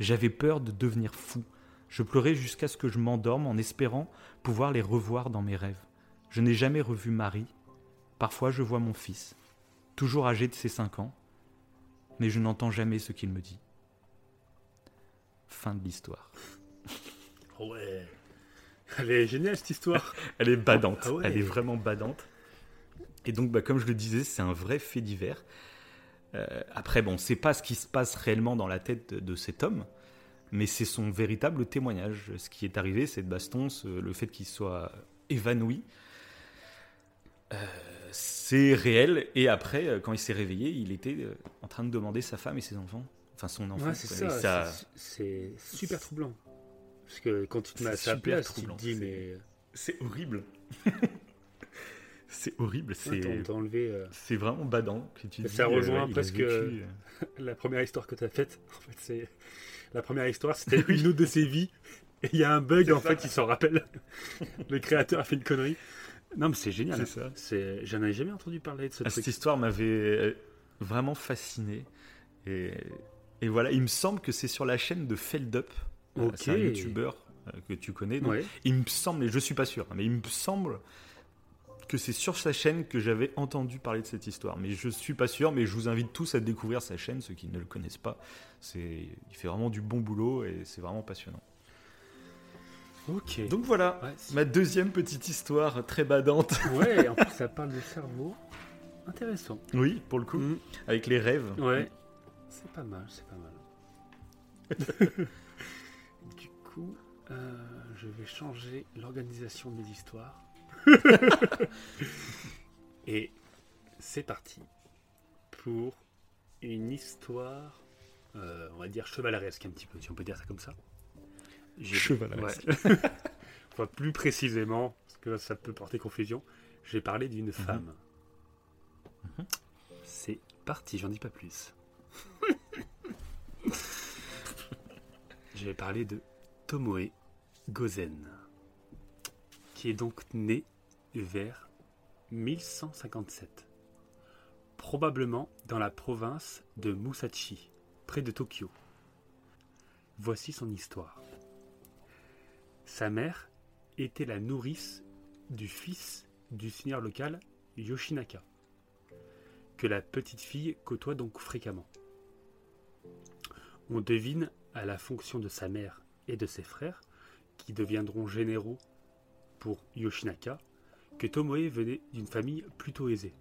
J'avais peur de devenir fou. Je pleurais jusqu'à ce que je m'endorme en espérant pouvoir les revoir dans mes rêves. Je n'ai jamais revu Marie. Parfois je vois mon fils, toujours âgé de ses cinq ans, mais je n'entends jamais ce qu'il me dit. Fin de l'histoire. Ouais. Elle est géniale cette histoire. Elle est badante. Ah ouais. Elle est vraiment badante. Et donc, bah, comme je le disais, c'est un vrai fait divers. Euh, après, bon, c'est pas ce qui se passe réellement dans la tête de, de cet homme, mais c'est son véritable témoignage. Ce qui est arrivé, c'est de Baston, ce- le fait qu'il soit évanoui. Euh, c'est réel. Et après, euh, quand il s'est réveillé, il était euh, en train de demander sa femme et ses enfants. Enfin, son enfant. Ouais, c'est ça. C'est- C'est super troublant. Parce que quand tu te mets à sa place, tu te troublant, dis, c'est- mais. C'est horrible. c'est horrible. Ouais, C'est. euh, C'est vraiment badant. Que tu Et dis, ça rejoint il a presque- vécu, euh, La première histoire que tu as faite, en fait, c'est. La première histoire, c'était une autre de ses vies. Et il y a un bug, en fait, il s'en rappelle. Le créateur a fait une connerie. Non, mais c'est génial. C'est ça. J'en avais jamais entendu parler de ce Ah, truc. Cette histoire m'avait euh, vraiment fasciné. Et, et voilà, il me semble que c'est sur la chaîne de Feldup. Euh, Ok. C'est un youtubeur euh, que tu connais. donc Ouais. Il me semble, et je suis pas sûr, hein, mais il me semble que c'est sur sa chaîne que j'avais entendu parler de cette histoire. Mais je suis pas sûr, mais je vous invite tous à découvrir sa chaîne, ceux qui ne le connaissent pas. C'est, il fait vraiment du bon boulot et c'est vraiment passionnant. Ok. Donc voilà, Ouais, ma deuxième petite histoire très badante. ouais, en plus, ça parle de cerveau. Intéressant. Oui, pour le coup, Mm. avec les rêves. Ouais. C'est pas mal, c'est pas mal. du coup, euh, je vais changer l'organisation de mes histoires. Et c'est parti pour une histoire, euh, on va dire chevaleresque un petit peu, si on peut dire ça comme ça. Chevaleresque. Ouais. enfin, plus précisément, parce que ça peut porter confusion, j'ai parlé d'une femme. Mhm. C'est parti, j'en dis pas plus. je vais parler de Tomoe Gozen, est donc né vers 1157, probablement dans la province de Musashi, près de Tokyo. Voici son histoire. Sa mère était la nourrice du fils du seigneur local Yoshinaka, que la petite fille côtoie donc fréquemment. On devine à la fonction de sa mère et de ses frères, qui deviendront généraux Yoshinaka, que Tomoe venait d'une famille plutôt aisée.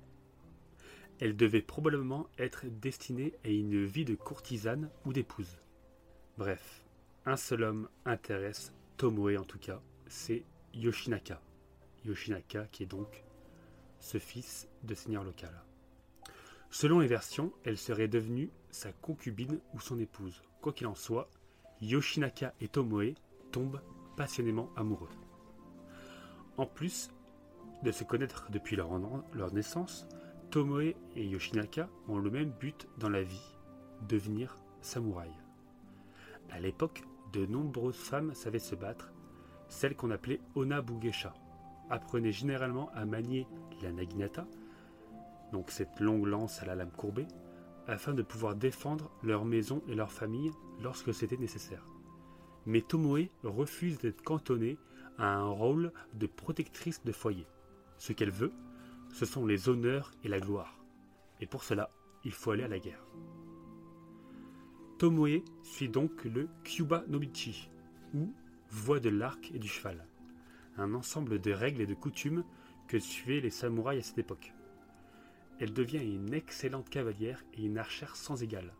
Elle devait probablement être destinée à une vie de courtisane ou d'épouse. Bref, un seul homme intéresse Tomoe en tout cas, c'est Yoshinaka. Yoshinaka qui est donc ce fils de seigneur local. Selon les versions, elle serait devenue sa concubine ou son épouse. Quoi qu'il en soit, Yoshinaka et Tomoe tombent passionnément amoureux. En plus de se connaître depuis leur, naissance, Tomoe et Yoshinaka ont le même but dans la vie, devenir samouraï. À l'époque, de nombreuses femmes savaient se battre, celles qu'on appelait Onabugesha, apprenaient généralement à manier la naginata, donc cette longue lance à la lame courbée, afin de pouvoir défendre leur maison et leur famille lorsque c'était nécessaire. Mais Tomoe refuse d'être cantonnée à un rôle de protectrice de foyer. Ce qu'elle veut, ce sont les honneurs et la gloire. Et pour cela, il faut aller à la guerre. Tomoe suit donc le Kyuba Nobichi, ou voie de l'arc et du cheval, un ensemble de règles et de coutumes que suivaient les samouraïs à cette époque. Elle devient une excellente cavalière et une archère sans égale,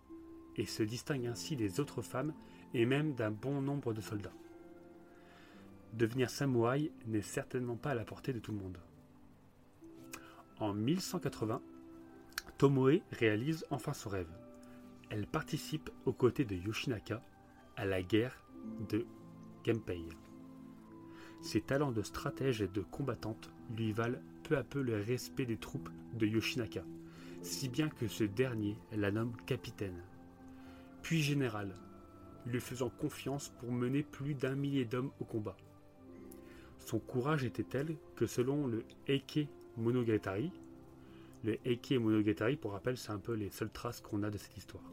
et se distingue ainsi des autres femmes et même d'un bon nombre de soldats. Devenir samouraï n'est certainement pas à la portée de tout le monde. En 1180, Tomoe réalise enfin son rêve. Elle participe aux côtés de Yoshinaka à la guerre de Genpei. Ses talents de stratège et de combattante lui valent peu à peu le respect des troupes de Yoshinaka, si bien que ce dernier la nomme capitaine, puis général, lui faisant confiance pour mener plus d'un millier d'hommes au combat. Son courage était tel que selon le Eike Monogatari, le Eike Monogatari, pour rappel, c'est un peu les seules traces qu'on a de cette histoire.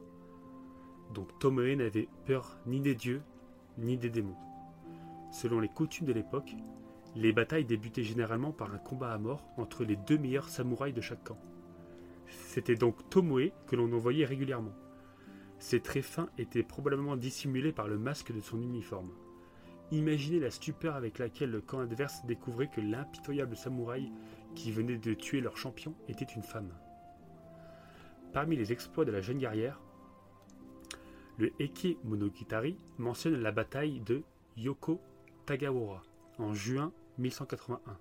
Donc Tomoe n'avait peur ni des dieux, ni des démons. Selon les coutumes de l'époque, les batailles débutaient généralement par un combat à mort entre les deux meilleurs samouraïs de chaque camp. C'était donc Tomoe que l'on envoyait régulièrement. Ses traits fins étaient probablement dissimulés par le masque de son uniforme. Imaginez la stupeur avec laquelle le camp adverse découvrait que l'impitoyable samouraï qui venait de tuer leur champion était une femme. Parmi les exploits de la jeune guerrière, le Eke Monogitari mentionne la bataille de Yoko Tagawara en juin 1181,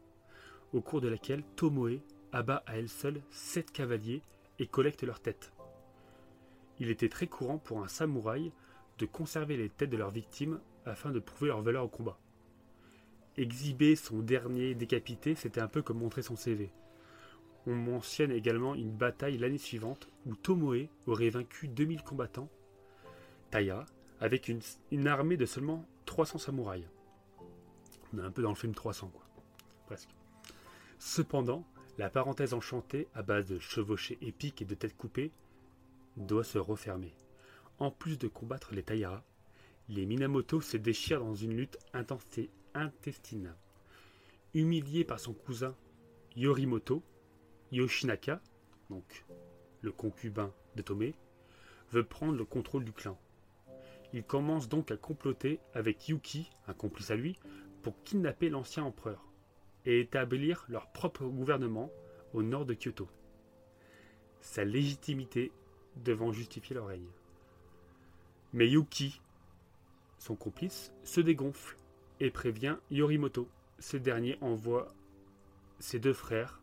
au cours de laquelle Tomoe abat à elle seule sept cavaliers et collecte leurs têtes. Il était très courant pour un samouraï de conserver les têtes de leurs victimes afin de prouver leur valeur au combat. Exhiber son dernier décapité, c'était un peu comme montrer son CV. On mentionne également une bataille l'année suivante où Tomoe aurait vaincu 2000 combattants, Taya, avec une, armée de seulement 300 samouraïs. On est un peu dans le film 300, quoi. Presque. Cependant, la parenthèse enchantée, à base de chevauchées épiques et de têtes coupées, doit se refermer. En plus de combattre les Taira, les Minamoto se déchirent dans une lutte intestine. Humilié par son cousin Yorimoto, Yoshinaka, donc le concubin de Tomé, veut prendre le contrôle du clan. Il commence donc à comploter avec Yuki, un complice à lui, pour kidnapper l'ancien empereur et établir leur propre gouvernement au nord de Kyoto. Sa légitimité devant justifier leur règne. Mais Yuki, son complice, se dégonfle et prévient Yorimoto. Ce dernier envoie ses deux frères,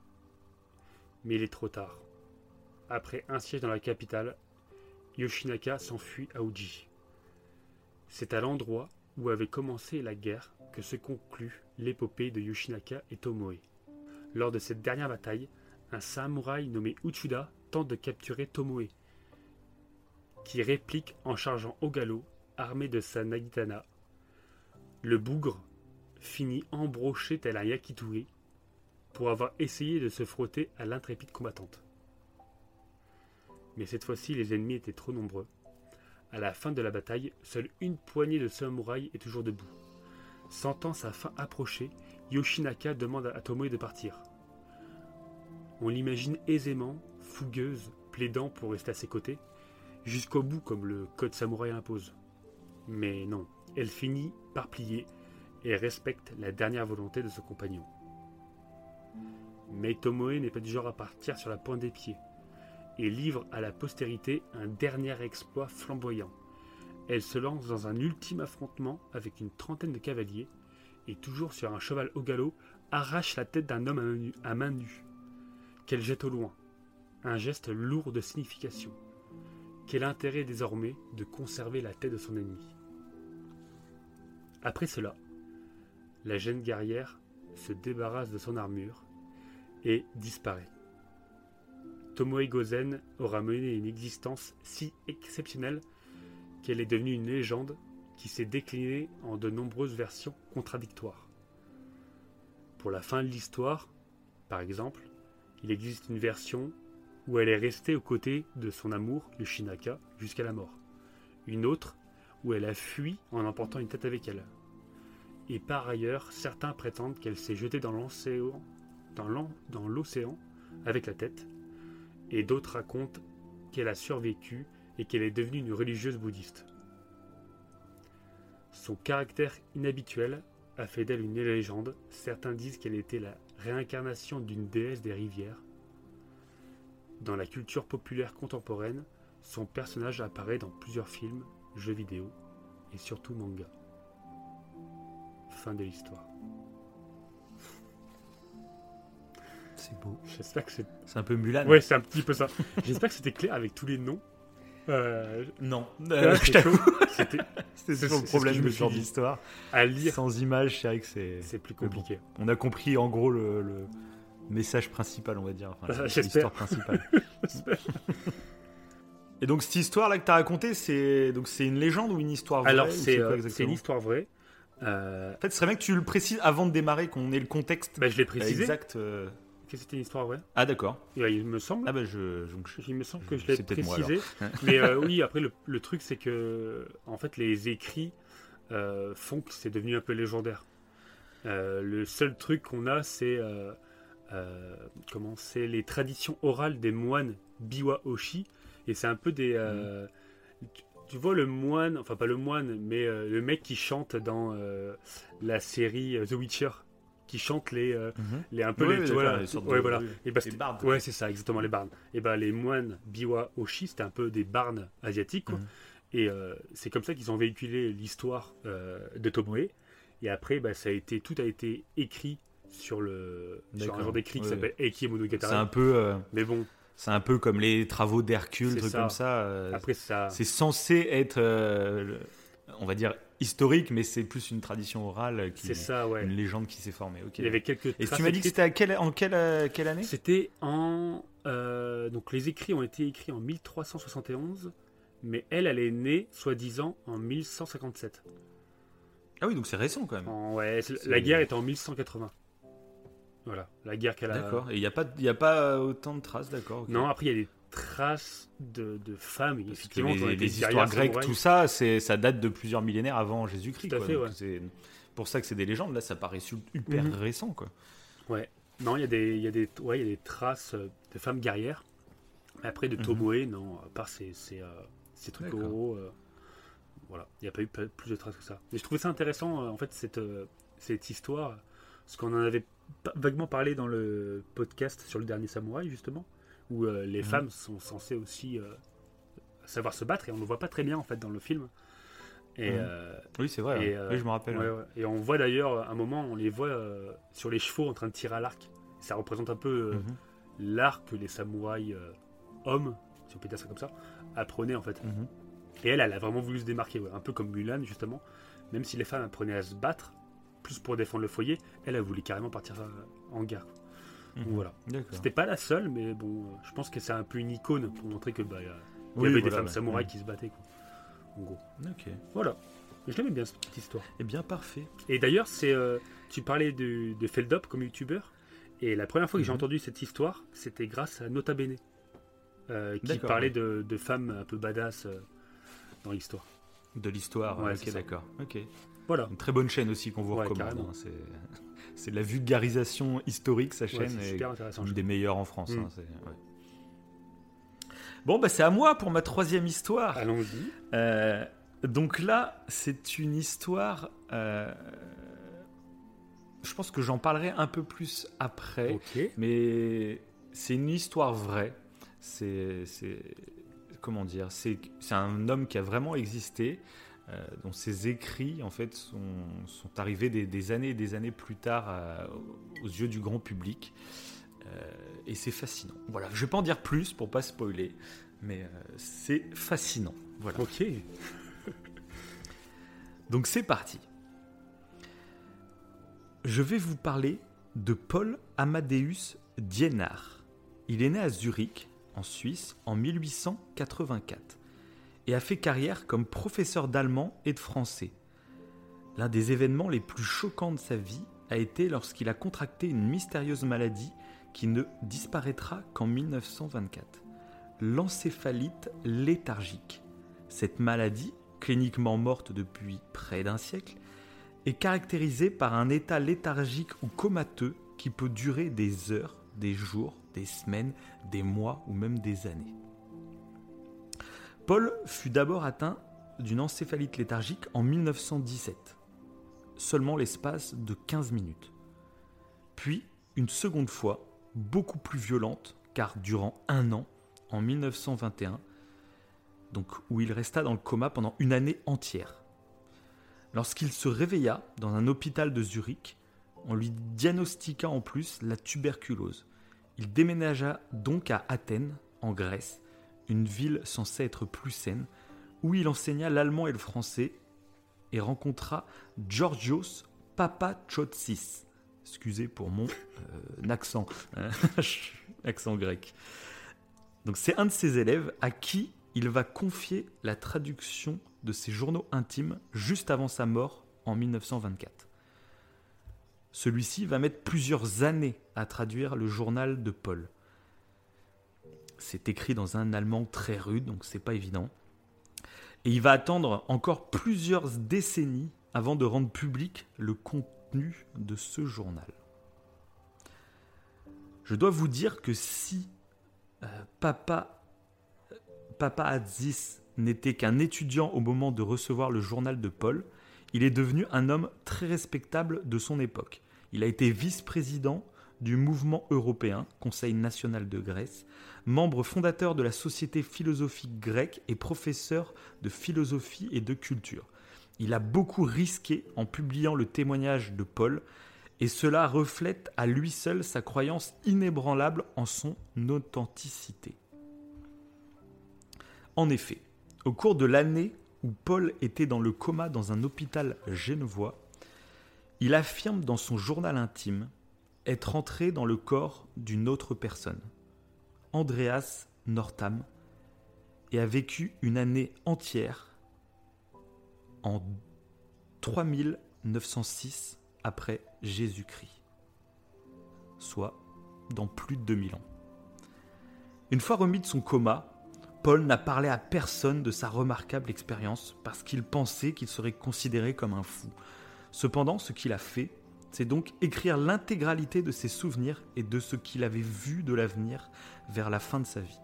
mais il est trop tard. Après un siège dans la capitale, Yoshinaka s'enfuit à Uji. C'est à l'endroit où avait commencé la guerre que se conclut l'épopée de Yoshinaka et Tomoe. Lors de cette dernière bataille, un samouraï nommé Uchuda tente de capturer Tomoe, qui réplique en chargeant au galop, armé de sa nagitana. Le bougre finit embroché tel un yakitori pour avoir essayé de se frotter à l'intrépide combattante. Mais cette fois-ci, les ennemis étaient trop nombreux. À la fin de la bataille, seule une poignée de samouraïs est toujours debout. Sentant sa fin approcher, Yoshinaka demande à Tomoe de partir. On l'imagine aisément, fougueuse, plaidant pour rester à ses côtés, jusqu'au bout comme le code samouraï impose. Mais non, elle finit par plier et respecte la dernière volonté de son compagnon. Mais Tomoe n'est pas du genre à partir sur la pointe des pieds et livre à la postérité un dernier exploit flamboyant. Elle se lance dans un ultime affrontement avec une trentaine de cavaliers et toujours sur un cheval au galop arrache la tête d'un homme à main nue, qu'elle jette au loin. Un geste lourd de signification. Quel intérêt désormais de conserver la tête de son ennemi? Après cela, la jeune guerrière se débarrasse de son armure et disparaît. Tomoe Gozen aura mené une existence si exceptionnelle qu'elle est devenue une légende qui s'est déclinée en de nombreuses versions contradictoires. Pour la fin de l'histoire, par exemple, il existe une version où elle est restée aux côtés de son amour, Yoshinaka, jusqu'à la mort. Une autre où elle a fui en emportant une tête avec elle. Et par ailleurs, certains prétendent qu'elle s'est jetée dans l'océan, dans l'océan avec la tête, et d'autres racontent qu'elle a survécu et qu'elle est devenue une religieuse bouddhiste. Son caractère inhabituel a fait d'elle une légende. Certains disent qu'elle était la réincarnation d'une déesse des rivières. Dans la culture populaire contemporaine, son personnage apparaît dans plusieurs films, jeux vidéo et surtout manga. Fin de l'histoire. C'est beau. J'espère que c'est. C'est un peu Mulan. Ouais, c'est un petit peu ça. J'espère que c'était clair avec tous les noms. Euh, Non. Euh, je t'avoue. C'était toujours le problème de ce genre d'histoire. à lire, Sans image, c'est vrai que c'est. c'est plus bon. compliqué. On a compris en gros le, le message principal, on va dire. Enfin, l'histoire principale. Et donc cette histoire là que tu as racontée, c'est donc c'est une légende ou une histoire vraie Alors, c'est euh, une histoire vraie. Euh, En fait, ce serait bien que tu le précises avant de démarrer, qu'on ait le contexte bah, je l'ai précisé exact. euh. que c'était une histoire vraie. Ah d'accord. Euh, il me semble. Ah bah je, donc je- Il me semble que je l'ai peut-être moi, précisé. mais euh, oui, après, le, le truc, c'est que en fait, les écrits euh, font que c'est devenu un peu légendaire. Euh, le seul truc qu'on a, c'est euh, euh, comment C'est les traditions orales des moines Biwa Oshi. Et c'est un peu des. euh, tu, tu vois le moine, enfin pas le moine, mais euh, le mec qui chante dans euh, la série The Witcher, qui chante les, euh, les un peu Oui, les, oui, tu vois, d'accord, là, les sortes ouais, de- voilà. oui, Et bah, les bardes. Ouais, c'est ça, exactement, les barnes. Et ben les moines Biwa Oshi, c'était un peu des barnes asiatiques, quoi. Mhm. Et c'est comme ça qu'ils ont véhiculé l'histoire de Tomoe. Et après, bah, ça a été, tout a été écrit sur, le, sur un genre d'écrit qui s'appelle Eiki C'est un peu, euh, Mais bon, c'est un peu comme les travaux d'Hercule, C'est trucs ça. comme ça. euh, après ça. c'est censé être, euh, on va dire historique, mais c'est plus une tradition orale, qui, C'est ça, ouais. une légende qui s'est formée. Ok. Il y avait quelques Et tu m'as dit que c'était en quelle, euh, quelle année? C'était en. euh, donc les écrits ont été écrits en 1371, mais elle, elle est née, soi-disant, en 1157. Ah oui, donc c'est récent quand même. En- ouais, la guerre est en 1180. Voilà, la guerre qu'elle a. D'accord. Et il n'y a pas, y a pas autant de traces, d'accord. Non, après, il y a des traces de, de femmes, Parce que effectivement, ont les, histoires grecques, tout ça, ça date de plusieurs millénaires avant Jésus-Christ. Tout à quoi. fait, Donc ouais. C'est pour ça que c'est des légendes. Là, ça paraît hyper Mhm. récent, quoi. Ouais. Non, il y a des, y a des, ouais, y a des traces euh, de femmes guerrières. Mais après, de Mhm. Tomoe, non, à part ces, ces, euh, ces trucs oraux, euh, voilà, il n'y a pas eu plus de traces que ça. Mais je trouvais ça intéressant, euh, en fait, cette, cette histoire, parce qu'on en avait vaguement parlé dans le podcast sur le dernier samouraï, justement, où euh, les Mhm. femmes sont censées aussi euh, savoir se battre, et on ne le voit pas très bien, en fait, dans le film. Et, Mhm. euh, Oui, c'est vrai. Et, ouais. oui, je me rappelle. Ouais, ouais. ouais. Et on voit d'ailleurs, à un moment, on les voit sur les chevaux en train de tirer à l'arc. Ça représente un peu Mhm. l'arc que les samouraïs hommes, si on peut dire ça comme ça, apprenaient en fait. Mhm. Et elle, elle a vraiment voulu se démarquer, ouais. un peu comme Mulan justement. Même si les femmes apprenaient à se battre, plus pour défendre le foyer, elle a voulu carrément partir euh, en guerre. Donc Mhm. voilà. C'était pas la seule, mais bon, je pense que c'est un peu une icône pour montrer que bah, il il y Oui, avait des femmes ouais. samouraïs qui se battaient. Quoi. En gros. Ok. Voilà. Et je l'aimais bien cette petite histoire. Eh bien, parfait. Et d'ailleurs, c'est, euh, tu parlais de, de Feldop comme youtubeur, et la première fois que j'ai Mhm. entendu cette histoire, c'était grâce à Nota Bene, euh, qui parlait ouais. de, de femmes un peu badass euh, dans l'histoire. De l'histoire. Ouais, ok, d'accord. Ok. Voilà. Une très bonne chaîne aussi qu'on vous Ouais, recommande. hein. C'est, c'est de la vulgarisation historique sa Ouais, chaîne. c'est super intéressant. une des meilleures en France. Mm. hein, c'est- ouais. Bon, bah c'est à moi pour ma troisième histoire. Allons-y. Euh, donc là, c'est une histoire. euh, je pense que j'en parlerai un peu plus après, mais c'est une histoire vraie. C'est, c'est- comment dire C'est, c'est un homme qui a vraiment existé, dont ses écrits en fait sont, sont arrivés des, des années et des années plus tard euh, aux yeux du grand public. Euh, et c'est fascinant. Voilà, je vais pas en dire plus pour pas spoiler, mais euh, c'est fascinant. Voilà. Ok. Donc c'est parti. Je vais vous parler de Paul Amadeus Dienard. Il est né à Zurich, en Suisse, en 1884 et a fait carrière comme professeur d'allemand et de français. L'un des événements les plus choquants de sa vie a été lorsqu'il a contracté une mystérieuse maladie qui ne disparaîtra qu'en 1924, l'encéphalite léthargique. Cette maladie, cliniquement morte depuis près d'un siècle, est caractérisée par un état léthargique ou comateux qui peut durer des heures, des jours, des semaines, des mois ou même des années. Paul fut d'abord atteint d'une encéphalite léthargique en 1917, seulement l'espace de 15 minutes. Puis, une seconde fois, beaucoup plus violente, car durant un an, en 1921, donc où il resta dans le coma pendant une année entière. lorsqu'il se réveilla dans un hôpital de Zurich, on lui diagnostiqua en plus la tuberculose. Il déménagea donc à Athènes, en Grèce, une ville censée être plus saine, où il enseigna l'allemand et le français et rencontra Georgios Papachotsis. Excusez pour mon euh, accent, hein, accent grec. Donc c'est un de ses élèves à qui il va confier la traduction de ses journaux intimes juste avant sa mort en 1924. Celui-ci va mettre plusieurs années à traduire le journal de Paul. C'est écrit dans un allemand très rude, donc c'est pas évident. Et il va attendre encore plusieurs décennies avant de rendre public le contenu de ce journal. Je dois vous dire que si euh, Papa, Papa Adzis n'était qu'un étudiant au moment de recevoir le journal de Paul, il est devenu un homme très respectable de son époque. Il a été vice-président du mouvement européen, Conseil national de Grèce, membre fondateur de la Société philosophique grecque et professeur de philosophie et de culture. Il a beaucoup risqué en publiant le témoignage de Paul, et cela reflète à lui seul sa croyance inébranlable en son authenticité. En effet, au cours de l'année où Paul était dans le coma dans un hôpital genevois, il affirme dans son journal intime être entré dans le corps d'une autre personne, Andreas Northam, et a vécu une année entière en 3906 après Jésus-Christ, soit dans plus de 2000 ans. Une fois remis de son coma, Paul n'a parlé à personne de sa remarquable expérience parce qu'il pensait qu'il serait considéré comme un fou. Cependant, ce qu'il a fait, c'est donc écrire l'intégralité de ses souvenirs et de ce qu'il avait vu de l'avenir vers la fin de sa vie.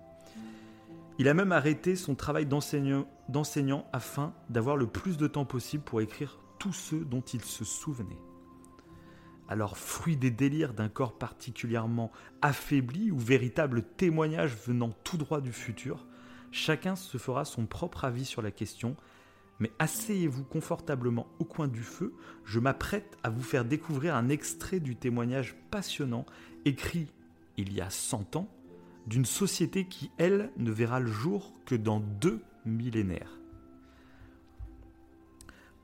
Il a même arrêté son travail d'enseignant afin d'avoir le plus de temps possible pour écrire tous ceux dont il se souvenait. Alors, fruit des délires d'un corps particulièrement affaibli ou véritable témoignage venant tout droit du futur, chacun se fera son propre avis sur la question mais asseyez-vous confortablement au coin du feu, je m'apprête à vous faire découvrir un extrait du témoignage passionnant écrit il y a 100 ans d'une société qui, elle, ne verra le jour que dans deux millénaires.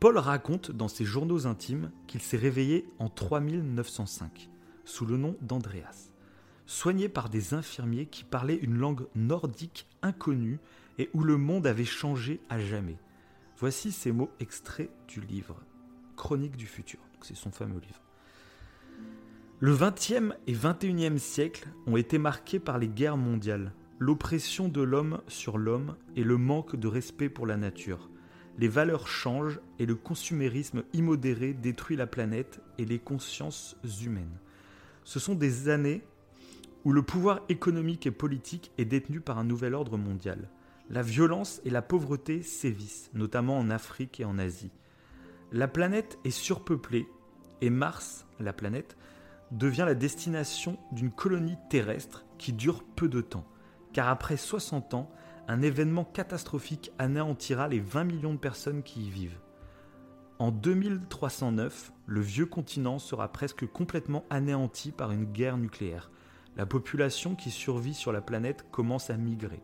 Paul raconte dans ses journaux intimes qu'il s'est réveillé en 3905, sous le nom d'Andreas, soigné par des infirmiers qui parlaient une langue nordique inconnue et où le monde avait changé à jamais. Voici ces mots extraits du livre Chronique du futur. C'est son fameux livre. Le XXe et XXIe siècle ont été marqués par les guerres mondiales, l'oppression de l'homme sur l'homme et le manque de respect pour la nature. Les valeurs changent et le consumérisme immodéré détruit la planète et les consciences humaines. Ce sont des années où le pouvoir économique et politique est détenu par un nouvel ordre mondial. La violence et la pauvreté sévissent, notamment en Afrique et en Asie. La planète est surpeuplée et Mars, la planète, devient la destination d'une colonie terrestre qui dure peu de temps, car après 60 ans, un événement catastrophique anéantira les 20 millions de personnes qui y vivent. En 2309, le vieux continent sera presque complètement anéanti par une guerre nucléaire. La population qui survit sur la planète commence à migrer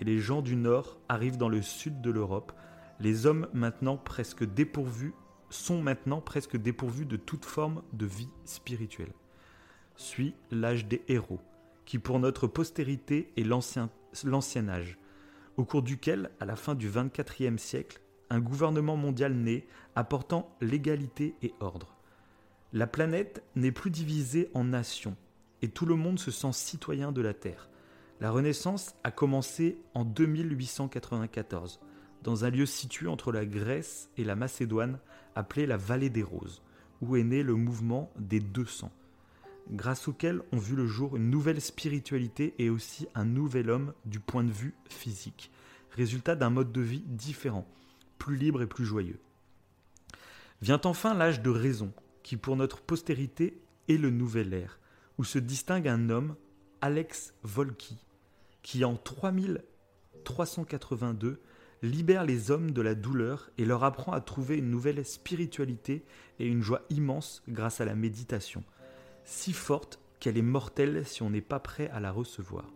et les gens du Nord arrivent dans le sud de l'Europe. Les hommes maintenant presque dépourvus sont maintenant presque dépourvus de toute forme de vie spirituelle. Suit l'âge des héros, qui pour notre postérité est l'ancien âge, au cours duquel, à la fin du XXIVe siècle, un gouvernement mondial naît apportant l'égalité et ordre. La planète n'est plus divisée en nations, et tout le monde se sent citoyen de la Terre. La Renaissance a commencé en 2894, dans un lieu situé entre la Grèce et la Macédoine, appelé la Vallée des Roses, où est né le mouvement des 200, grâce auquel ont vu le jour une nouvelle spiritualité et aussi un nouvel homme du point de vue physique, résultat d'un mode de vie différent, plus libre et plus joyeux. Vient enfin l'âge de raison, qui pour notre postérité est le nouvel ère, où se distingue un homme Alex Volki, qui en 3382 libère les hommes de la douleur et leur apprend à trouver une nouvelle spiritualité et une joie immense grâce à la méditation, si forte qu'elle est mortelle si on n'est pas prêt à la recevoir.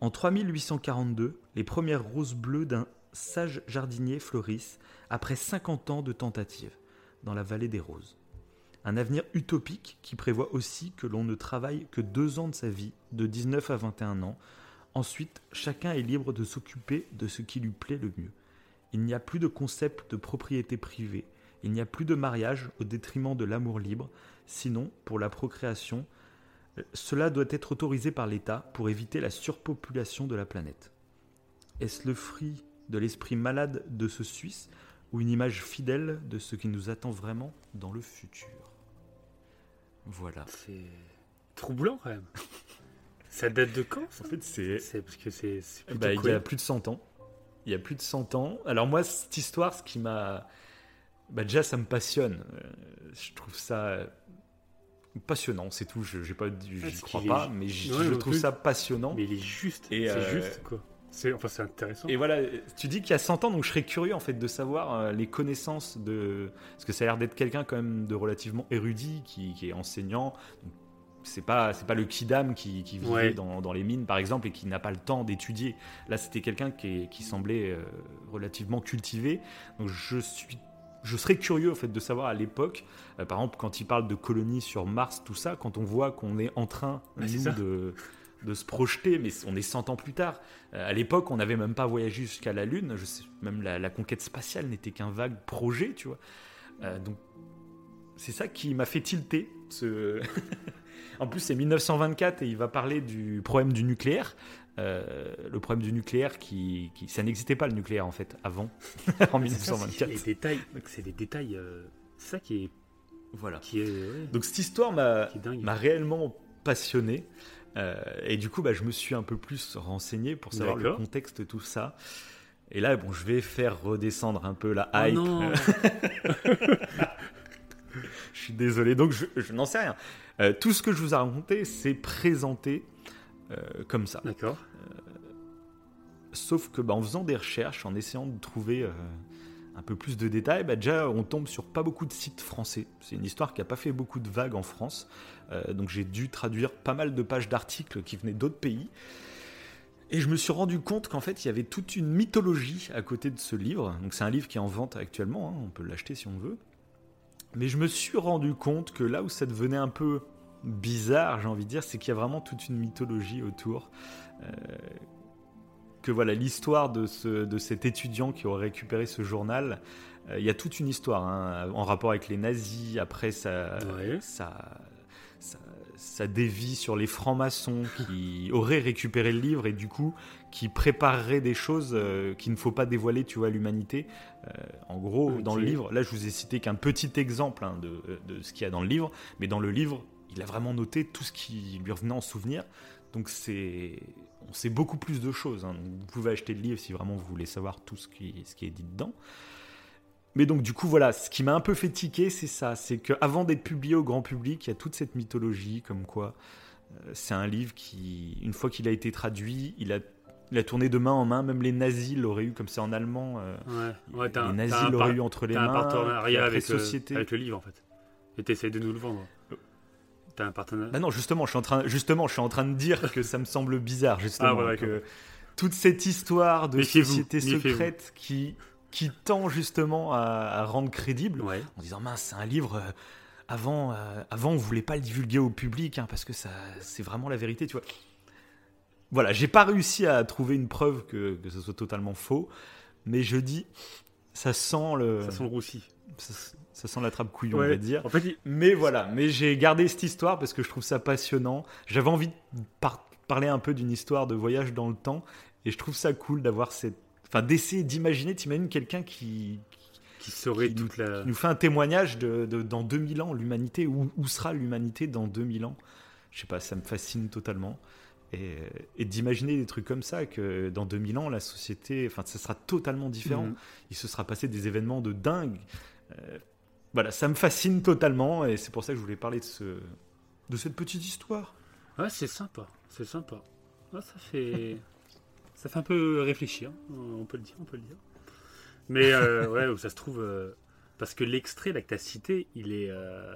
En 3842, les premières roses bleues d'un sage jardinier fleurissent après 50 ans de tentatives dans la vallée des roses. Un avenir utopique qui prévoit aussi que l'on ne travaille que deux ans de sa vie, de 19 à 21 ans. Ensuite, chacun est libre de s'occuper de ce qui lui plaît le mieux. Il n'y a plus de concept de propriété privée, il n'y a plus de mariage au détriment de l'amour libre, sinon, pour la procréation, euh, cela doit être autorisé par l'État pour éviter la surpopulation de la planète. Est-ce le fruit de l'esprit malade de ce Suisse ou une image fidèle de ce qui nous attend vraiment dans le futur? Voilà. C'est troublant quand même. ça date de quand En fait, c'est. C'est parce que c'est. Bah, il y a plus de 100 ans. Il y a plus de 100 ans. Alors, moi, cette histoire, ce qui m'a. Bah, déjà, ça me passionne. Euh, je trouve ça passionnant, c'est tout. Je n'ai pas, j'y crois pas, mais je trouve ça passionnant. Mais il est juste. C'est euh, juste quoi. C'est enfin, intéressant. Et voilà, tu dis qu'il y a 100 ans, donc je serais curieux en fait de savoir euh, les connaissances de. Parce que ça a l'air d'être quelqu'un quand même de relativement érudit, qui, est enseignant. C'est pas, c'est pas le kidam qui, qui vivait dans, dans, les mines par exemple et qui n'a pas le temps d'étudier. Là, c'était quelqu'un qui, qui, semblait euh, relativement cultivé. Donc je suis je serais curieux en fait de savoir à l'époque, euh, par exemple quand il parle de colonies sur Mars, tout ça, quand on voit qu'on est en train nous, de, de se projeter, mais on est 100 ans plus tard. Euh, à l'époque, on n'avait même pas voyagé jusqu'à la Lune. Je sais, même la, conquête spatiale n'était qu'un vague projet, tu vois. Euh, donc, c'est ça qui m'a fait tilter. Ce... en plus, c'est 1924 et il va parler du problème du nucléaire. Euh, le problème du nucléaire qui, ça n'existait pas le nucléaire en fait avant en 1924 les détails c'est des détails ça qui est voilà qui est, donc cette histoire m'a réellement passionné euh, et du coup, bah, je me suis un peu plus renseigné pour savoir le contexte de tout ça. Et là, bon, je vais faire redescendre un peu la oh hype. je suis désolé, donc je, n'en sais rien. Euh, tout ce que je vous ai raconté, c'est présenté euh, comme ça. D'accord. sauf que, bah, en faisant des recherches, en essayant de trouver un peu plus de détails, bah, déjà on tombe sur pas beaucoup de sites français. C'est une histoire qui n'a pas fait beaucoup de vagues en France. Euh, donc j'ai dû traduire pas mal de pages d'articles qui venaient d'autres pays. Et je me suis rendu compte qu'en fait il y avait toute une mythologie à côté de ce livre. Donc c'est un livre qui est en vente actuellement, hein, on peut l'acheter si on veut. Mais je me suis rendu compte que là où ça devenait un peu bizarre, j'ai envie de dire, c'est qu'il y a vraiment toute une mythologie autour. Euh, que voilà l'histoire de, ce, de cet étudiant qui aurait récupéré ce journal. Euh, il y a toute une histoire hein, en rapport avec les nazis. Après, ça, ça, ça, dévie sur les francs-maçons qui auraient récupéré le livre et du coup qui prépareraient des choses euh, qu'il ne faut pas dévoiler, tu vois, à l'humanité. Euh, en gros, dans le livre, là, je vous ai cité qu'un petit exemple hein, de, de, ce qu'il y a dans le livre, mais dans le livre, il a vraiment noté tout ce qui lui revenait en souvenir. Donc c'est on sait beaucoup plus de choses. Hein. vous pouvez acheter le livre si vraiment vous voulez savoir tout ce qui, ce qui est dit dedans. Mais donc du coup voilà, ce qui m'a un peu fait tiquer, c'est ça, c'est qu'avant d'être publié au grand public, il y a toute cette mythologie comme quoi euh, c'est un livre qui, une fois qu'il a été traduit, il a, il a tourné de main en main, même les nazis l'auraient eu comme c'est en allemand. Euh, ouais. les nazis l'auraient eu entre les mains. un partenariat avec, société. avec le livre en fait. Et t'essayes de nous le vendre. T'as un partenaire bah Non, justement je, suis en train, justement, je suis en train de dire que ça me semble bizarre, justement. Ah, que toute cette histoire de société secrète qui, qui tend justement à, rendre crédible, en disant mince, c'est un livre. Euh, avant, euh, avant, on voulait pas le divulguer au public hein, parce que ça, c'est vraiment la vérité, tu vois. Voilà, j'ai pas réussi à trouver une preuve que, que ce soit totalement faux, mais je dis, ça sent le. Ça sent le roussi ça sent la trappe couillon, on va dire. En fait, Mais voilà, mais j'ai gardé cette histoire parce que je trouve ça passionnant. J'avais envie de parler un peu d'une histoire de voyage dans le temps et je trouve ça cool d'avoir cette. Enfin, d'essayer d'imaginer, t'imagines quelqu'un qui. Qui saurait toute nous, la. nous fait un témoignage de, dans 2000 ans, l'humanité, où, où, sera l'humanité dans 2000 ans Je sais pas, ça me fascine totalement. Et, et d'imaginer des trucs comme ça, que dans 2000 ans, la société, enfin, ça sera totalement différent. Mhm. Il se sera passé des événements de dingue. Euh, voilà, ça me fascine totalement et c'est pour ça que je voulais parler de, ce, de cette petite histoire. Ouais, c'est sympa, c'est sympa. ça fait. Ça fait un peu réfléchir, on peut le dire, on peut le dire. Mais euh, ouais, ça se trouve, euh, parce que l'extrait là que tu as cité, il est, euh,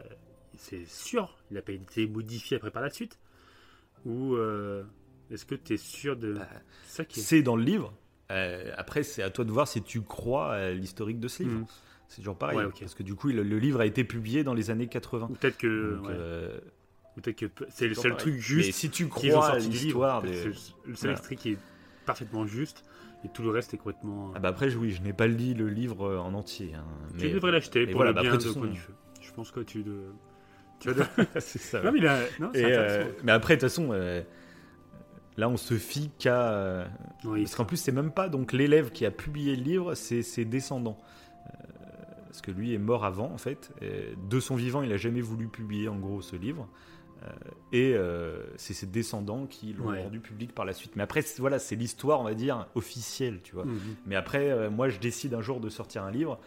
c'est sûr, il n'a pas été modifié après par la suite. Ou est-ce que tu es sûr de Bah, ça qui est C'est dans le livre. Euh, après, c'est à toi de voir si tu crois à l'historique de ce livre. Mhm. C'est toujours pareil. Ouais, ok. Parce que du coup, le, le livre a été publié dans les années 80. Ou peut-être que, Donc, ouais, euh, peut-être que c'est le seul pareil. truc Mais juste si tu crois à l'histoire des. le seul Voilà. extrait qui est parfaitement juste et tout le reste est complètement. Ah bah après, oui, je n'ai pas lu le livre euh, en entier. hein, tu mais- devrais l'acheter mais pour voilà, le bah bien après, de Coin du Feu. Je pense que tu de. Tu vas de- c'est ça. non, mais non, euh, mais après, de toute façon, euh, là, on se fie qu'à. euh, Oui, Parce qu'en plus, c'est même pas donc l'élève qui a publié le livre, c'est ses descendants. Parce que lui est mort avant, en fait. Et de son vivant, il a jamais voulu publier, en gros, ce livre. Euh, et euh, c'est ses descendants qui l'ont Ouais. rendu public par la suite. Mais après, c'est- voilà, c'est l'histoire, on va dire, officielle, tu vois. Mhm. Mais après, euh, moi, je décide un jour de sortir un livre.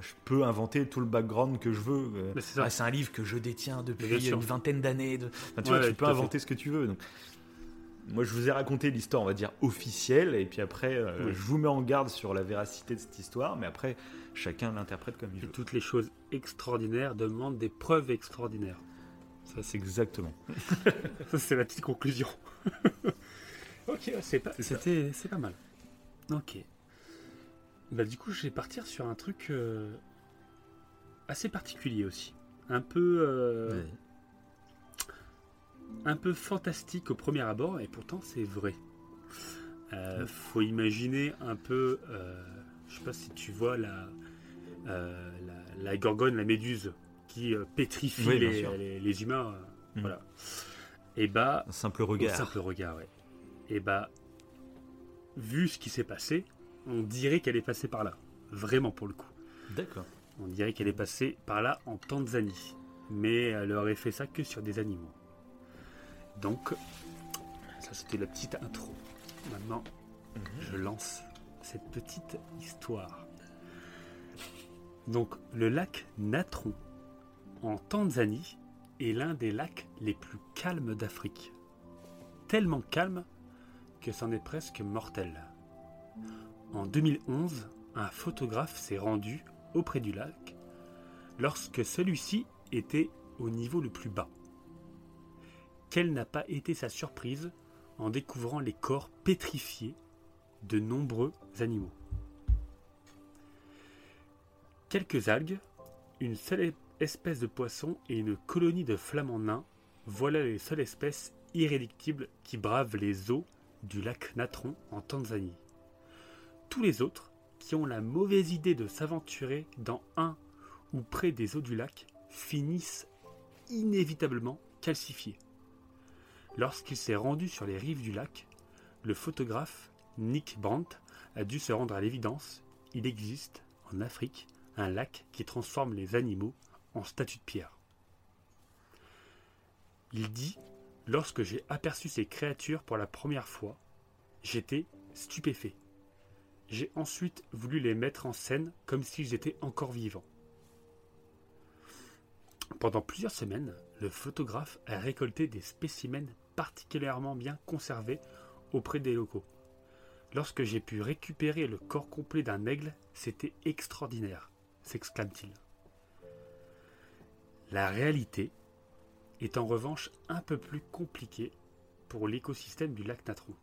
je peux inventer tout le background que je veux. c'est ah, c'est un livre que je détiens depuis une vingtaine d'années. de- Enfin, tu Ouais, vois, tu tout peux fait. inventer ce que tu veux. Donc, moi, je vous ai raconté l'histoire, on va dire, officielle. Et puis après, euh, Oui. je vous mets en garde sur la véracité de cette histoire. Mais après, chacun l'interprète comme il Et veut. toutes les choses extraordinaires demandent des preuves extraordinaires. Ça, c'est Exactement. ça, c'est la petite conclusion. ok, c'est pas, c'était, c'est pas mal. Ok. Bah du coup, je vais partir sur un truc euh, assez particulier aussi, un peu, euh, un peu fantastique au premier abord, et pourtant c'est vrai. Euh, faut imaginer un peu, euh, je sais pas si tu vois la, euh, la, la gorgone, la méduse qui euh, pétrifie Oui, les, les- les humains. Mm. Voilà. Et bah, Un simple regard. simple regard, ouais. Et bah, vu ce qui s'est passé, on dirait qu'elle est passée par là. Vraiment pour le coup. D'accord. On dirait qu'elle est passée par là en Tanzanie. Mais elle aurait fait ça que sur des animaux. Donc, ça c'était la petite intro. Maintenant, je lance cette petite histoire. Donc, le lac Natron, en Tanzanie, est l'un des lacs les plus calmes d'Afrique. Tellement calme que c'en est presque mortel. En 2011, un photographe s'est rendu auprès du lac lorsque celui-ci était au niveau le plus bas. Quelle n'a pas été sa surprise en découvrant les corps pétrifiés de nombreux animaux? Quelques algues, une seule espèce de poisson et une colonie de flamants nains, voilà les seules espèces irréductibles qui bravent les eaux du lac Natron en Tanzanie. Tous les autres, qui ont la mauvaise idée de s'aventurer dans un ou près des eaux du lac, finissent inévitablement calcifiés. Lorsqu'il s'est rendu sur les rives du lac, le photographe Nick Brandt a dû se rendre à l'évidence, il existe en Afrique un lac qui transforme les animaux en statues de pierre. Il dit Lorsque j'ai aperçu ces créatures pour la première fois, j'étais stupéfait. J'ai ensuite voulu les mettre en scène comme s'ils étaient encore vivants. Pendant plusieurs semaines, le photographe a récolté des spécimens particulièrement bien conservés auprès des locaux. Lorsque j'ai pu récupérer le corps complet d'un aigle, c'était extraordinaire, s'exclame-t-il. La réalité est en revanche un peu plus compliquée pour l'écosystème du lac Natron.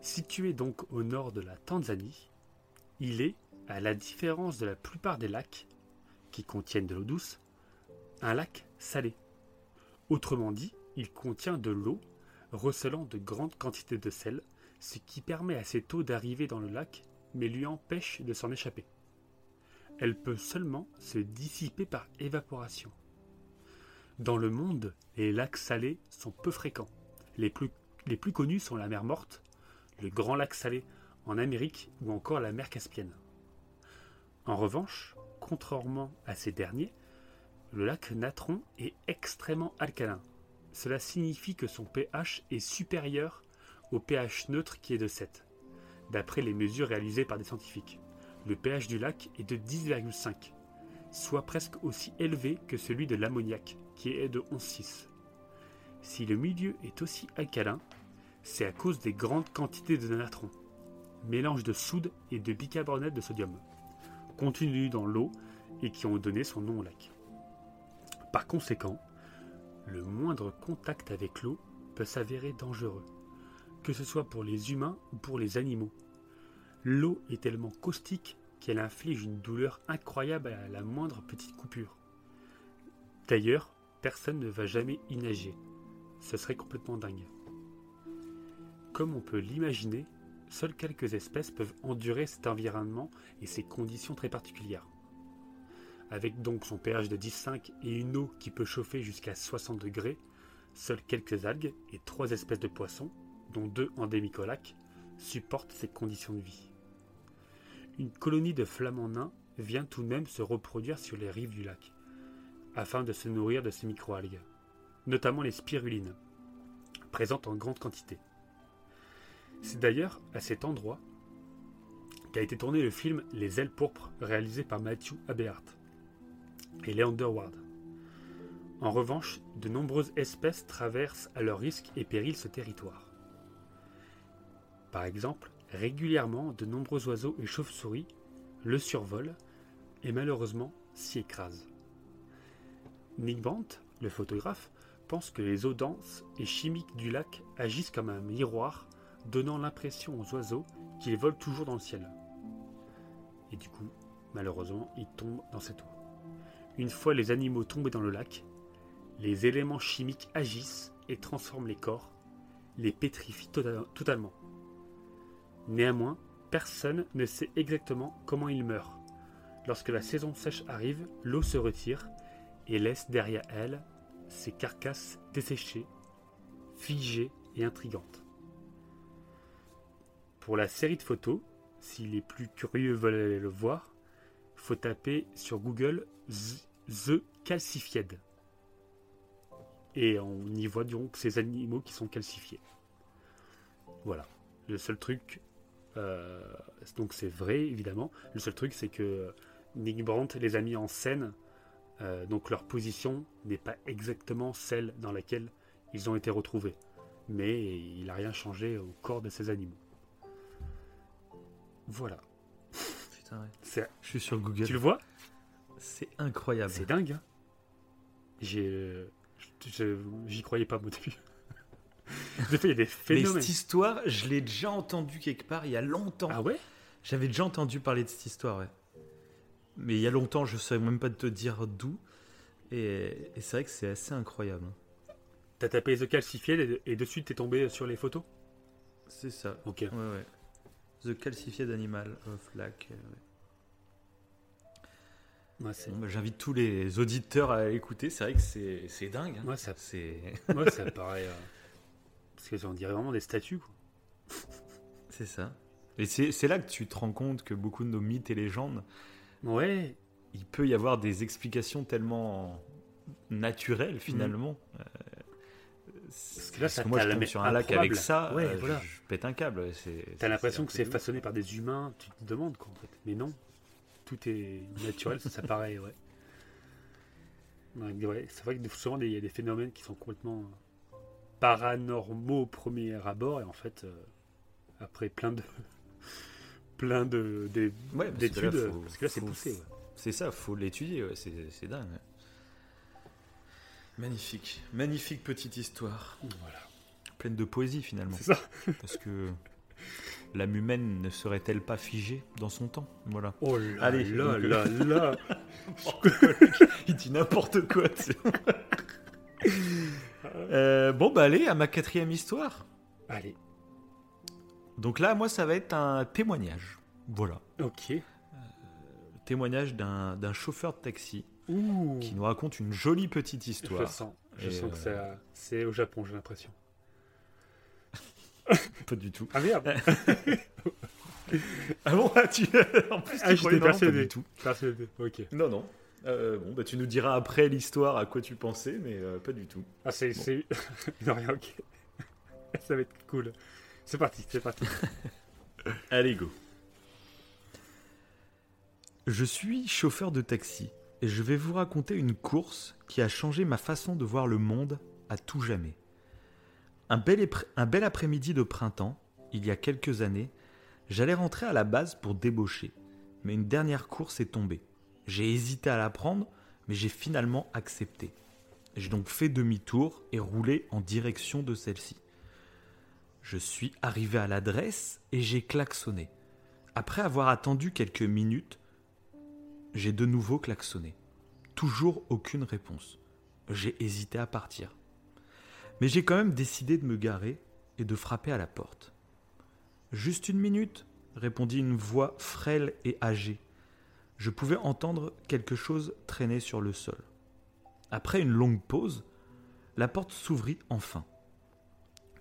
Situé donc au nord de la Tanzanie, il est, à la différence de la plupart des lacs qui contiennent de l'eau douce, un lac salé. Autrement dit, il contient de l'eau recelant de grandes quantités de sel, ce qui permet à cette eau d'arriver dans le lac, mais lui empêche de s'en échapper. Elle peut seulement se dissiper par évaporation. Dans le monde, les lacs salés sont peu fréquents. Les plus, connus sont la mer Morte, le Grand Lac Salé en Amérique ou encore la mer Caspienne. En revanche, contrairement à ces derniers, le lac Natron est extrêmement alcalin. Cela signifie que son pH est supérieur au pH neutre qui est de 7, d'après les mesures réalisées par des scientifiques. Le pH du lac est de 10,5, soit presque aussi élevé que celui de l'ammoniac, qui est de 11,6. Si le milieu est aussi alcalin, C'est à cause des grandes quantités de natron, mélange de soude et de bicarbonate de sodium, contenus dans l'eau et qui ont donné son nom au lac. Par conséquent, le moindre contact avec l'eau peut s'avérer dangereux, que ce soit pour les humains ou pour les animaux. L'eau est tellement caustique qu'elle inflige une douleur incroyable à la moindre petite coupure. D'ailleurs, personne ne va jamais y nager. Ce serait complètement dingue. Comme on peut l'imaginer, seules quelques espèces peuvent endurer cet environnement et ces conditions très particulières. Avec donc son pH de 10,5 et une eau qui peut chauffer jusqu'à 60 degrés, seules quelques algues et trois espèces de poissons, dont deux endémiques au lac, supportent ces conditions de vie. Une colonie de flamants nains vient tout de même se reproduire sur les rives du lac, afin de se nourrir de ces microalgues, notamment les spirulines, présentes en grande quantité. C'est d'ailleurs à cet endroit qu'a été tourné le film Les ailes pourpres, réalisé par Matthew Aberhart et Leander Ward. En revanche, de nombreuses espèces traversent à leur risque et péril ce territoire. Par exemple, régulièrement, de nombreux oiseaux et chauves-souris le survolent et malheureusement s'y écrasent. Nick Brandt, le photographe, pense que les eaux denses et chimiques du lac agissent comme un miroir, donnant l'impression aux oiseaux qu'ils volent toujours dans le ciel. Et du coup, malheureusement, ils tombent dans cette eau. Une fois les animaux tombés dans le lac, les éléments chimiques agissent et transforment les corps, les pétrifient tota- totalement. Néanmoins, personne ne sait exactement comment ils meurent. Lorsque la saison sèche arrive, l'eau se retire et laisse derrière elle ces carcasses desséchées, figées et intrigantes. Pour la série de photos, si les plus curieux veulent aller le voir, faut taper sur Google The Calcified. Et on y voit donc ces animaux qui sont calcifiés. Voilà. Le seul truc, euh, donc c'est vrai évidemment. Le seul truc, c'est que Nick Brandt les a mis en scène. euh, donc leur position n'est pas exactement celle dans laquelle ils ont été retrouvés. Mais il n'a rien changé au corps de ces animaux. Voilà. Putain, ouais. C'est- Je suis sur Google. Tu le vois? C'est incroyable. C'est dingue. Hein J'ai, euh, j'y croyais pas au début. Des fois, il y a des Mais phénomènes. cette histoire, je l'ai déjà entendue quelque part il y a longtemps. Ah ouais? J'avais déjà entendu parler de cette histoire, ouais. Mais il y a longtemps, je ne savais même pas te dire d'où. Et, et c'est vrai que c'est assez incroyable. T'as tapé The Calcified et, et dessus t'es tombé sur les photos? C'est ça. Ok. Ouais, ouais. The Calcified Animal of Lac. euh, ouais. Ouais, Bon, J'invite tous les auditeurs à écouter. C'est vrai que c'est dingue. hein. ouais, ça, ouais, ça paraît. euh, Parce que on dirait vraiment des statues. C'est ça. Et c'est là que tu te rends compte que beaucoup de nos mythes et légendes, Ouais, il peut y avoir des explications tellement naturelles finalement. Euh, Parce que là, ça moi, t'a je tombe sur un lac avec ça, Ouais, euh, voilà. je, pète un câble. t'as l'impression que c'est façonné par des humains. Tu te demandes quoi en fait. Mais non, tout est naturel, ça, ça paraît, ouais. C'est vrai que souvent il y a des phénomènes qui sont complètement euh, paranormaux au premier abord et en fait euh, après plein de plein de des- Ouais, parce que d'études là, faut- parce que là c'est poussé ouais. C'est ça, faut l'étudier, ouais, c'est c'est dingue. Magnifique, magnifique petite histoire, voilà pleine de poésie finalement. c'est ça Parce que l'âme humaine ne serait-elle pas figée dans son temps? Voilà. oh là Allez, là là là Il dit n'importe quoi. Euh, bon, bah allez, à ma quatrième histoire. allez Donc là, moi, ça va être un témoignage. Voilà. ok Le témoignage d'un chauffeur de taxi Ouh. qui nous raconte une jolie petite je histoire. sens je Et, sens que euh, c'est au Japon j'ai l'impression Pas du tout. ah merde Ah bon, tu... en plus, tu Ah, croyais, j'étais non, pas du tout. Persuadé. ok Non, non. Euh, bon, bah, tu nous diras après l'histoire à quoi tu pensais, mais euh, pas du tout. ah c'est Bon. c'est non rien ok ça va être cool c'est parti c'est parti Allez, go. Je suis chauffeur de taxi et je vais vous raconter une course qui a changé ma façon de voir le monde à tout jamais. Un bel, après-midi de printemps, il y a quelques années, j'allais rentrer à la base pour débaucher, mais une dernière course est tombée. J'ai hésité à la prendre, mais j'ai finalement accepté. J'ai donc fait demi-tour et roulé en direction de celle-ci. Je suis arrivé à l'adresse et j'ai klaxonné. Après avoir attendu quelques minutes, j'ai de nouveau klaxonné. Toujours aucune réponse. J'ai hésité à partir. Mais j'ai quand même décidé de me garer et de frapper à la porte. Juste une minute, répondit une voix frêle et âgée. Je pouvais entendre quelque chose traîner sur le sol. Après une longue pause, la porte s'ouvrit enfin.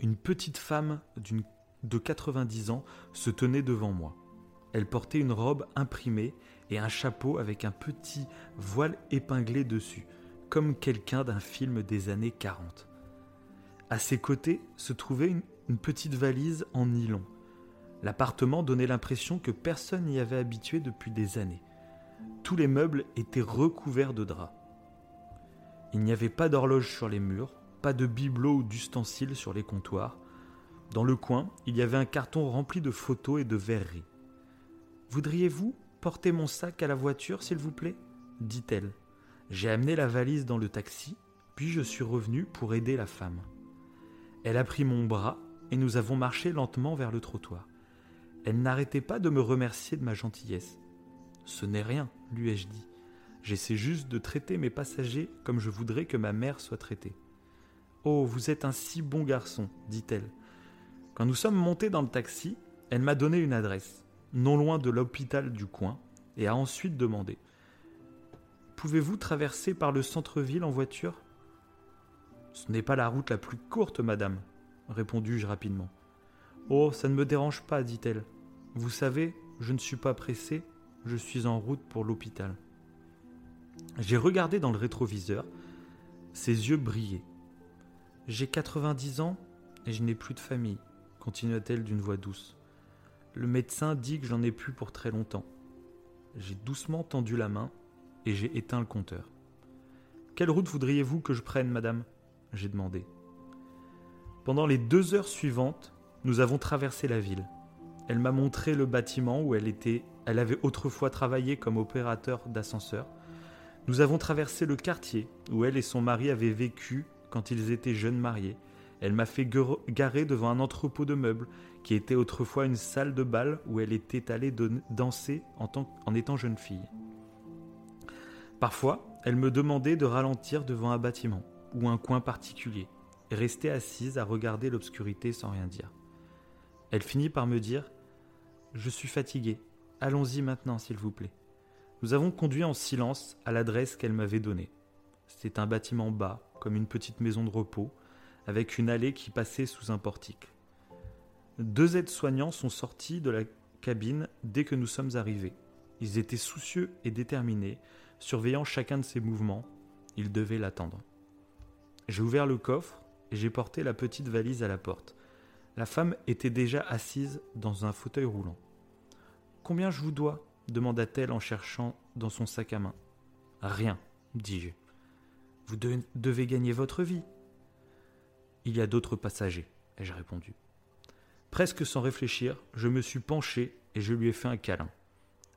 Une petite femme de 90 ans se tenait devant moi. Elle portait une robe imprimée et un chapeau avec un petit voile épinglé dessus, comme quelqu'un d'un film des années 40. À ses côtés se trouvait une, petite valise en nylon. L'appartement donnait l'impression que personne n'y avait habitué depuis des années. Tous les meubles étaient recouverts de draps. Il n'y avait pas d'horloge sur les murs, pas de bibelots ou d'ustensiles sur les comptoirs. Dans le coin, il y avait un carton rempli de photos et de verreries. Voudriez-vous porter mon sac à la voiture, s'il vous plaît? dit-elle. J'ai amené la valise dans le taxi, puis je suis revenu pour aider la femme. Elle a pris mon bras et nous avons marché lentement vers le trottoir. Elle n'arrêtait pas de me remercier de ma gentillesse. Ce n'est rien, lui ai-je dit. J'essaie juste de traiter mes passagers comme je voudrais que ma mère soit traitée. Oh, vous êtes un si bon garçon, dit-elle. Quand nous sommes montés dans le taxi, elle m'a donné une adresse, non loin de l'hôpital du coin, et a ensuite demandé Pouvez-vous traverser par le centre-ville en voiture? Ce n'est pas la route la plus courte, madame, répondis-je rapidement. Oh, ça ne me dérange pas, dit-elle. Vous savez, je ne suis pas pressé, je suis en route pour l'hôpital. J'ai regardé dans le rétroviseur. Ses yeux brillaient. J'ai 90 ans et je n'ai plus de famille, continua-t-elle d'une voix douce. Le médecin dit que j'en ai plus pour très longtemps. J'ai doucement tendu la main et j'ai éteint le compteur. Quelle route voudriez-vous que je prenne, madame? J'ai demandé. Pendant les deux heures suivantes, nous avons traversé la ville. Elle m'a montré le bâtiment où elle était. Elle avait autrefois travaillé comme opérateur d'ascenseur. Nous avons traversé le quartier où elle et son mari avaient vécu quand ils étaient jeunes mariés. Elle m'a fait garer devant un entrepôt de meubles qui était autrefois une salle de bal où elle était allée danser en, en étant jeune fille. Parfois, elle me demandait de ralentir devant un bâtiment ou un coin particulier et rester assise à regarder l'obscurité sans rien dire. Elle finit par me dire Je suis fatiguée, allons-y maintenant s'il vous plaît. Nous avons conduit en silence à l'adresse qu'elle m'avait donnée. C'était un bâtiment bas, comme une petite maison de repos, avec une allée qui passait sous un portique. Deux aides-soignants sont sortis de la cabine dès que nous sommes arrivés. Ils étaient soucieux et déterminés, surveillant chacun de ses mouvements. Ils devaient l'attendre. J'ai ouvert le coffre et j'ai porté la petite valise à la porte. La femme était déjà assise dans un fauteuil roulant. Combien je vous dois? demanda-t-elle en cherchant dans son sac à main. Rien, dis-je. Vous devez gagner votre vie. Il y a d'autres passagers, ai-je répondu. Presque sans réfléchir, je me suis penché et je lui ai fait un câlin.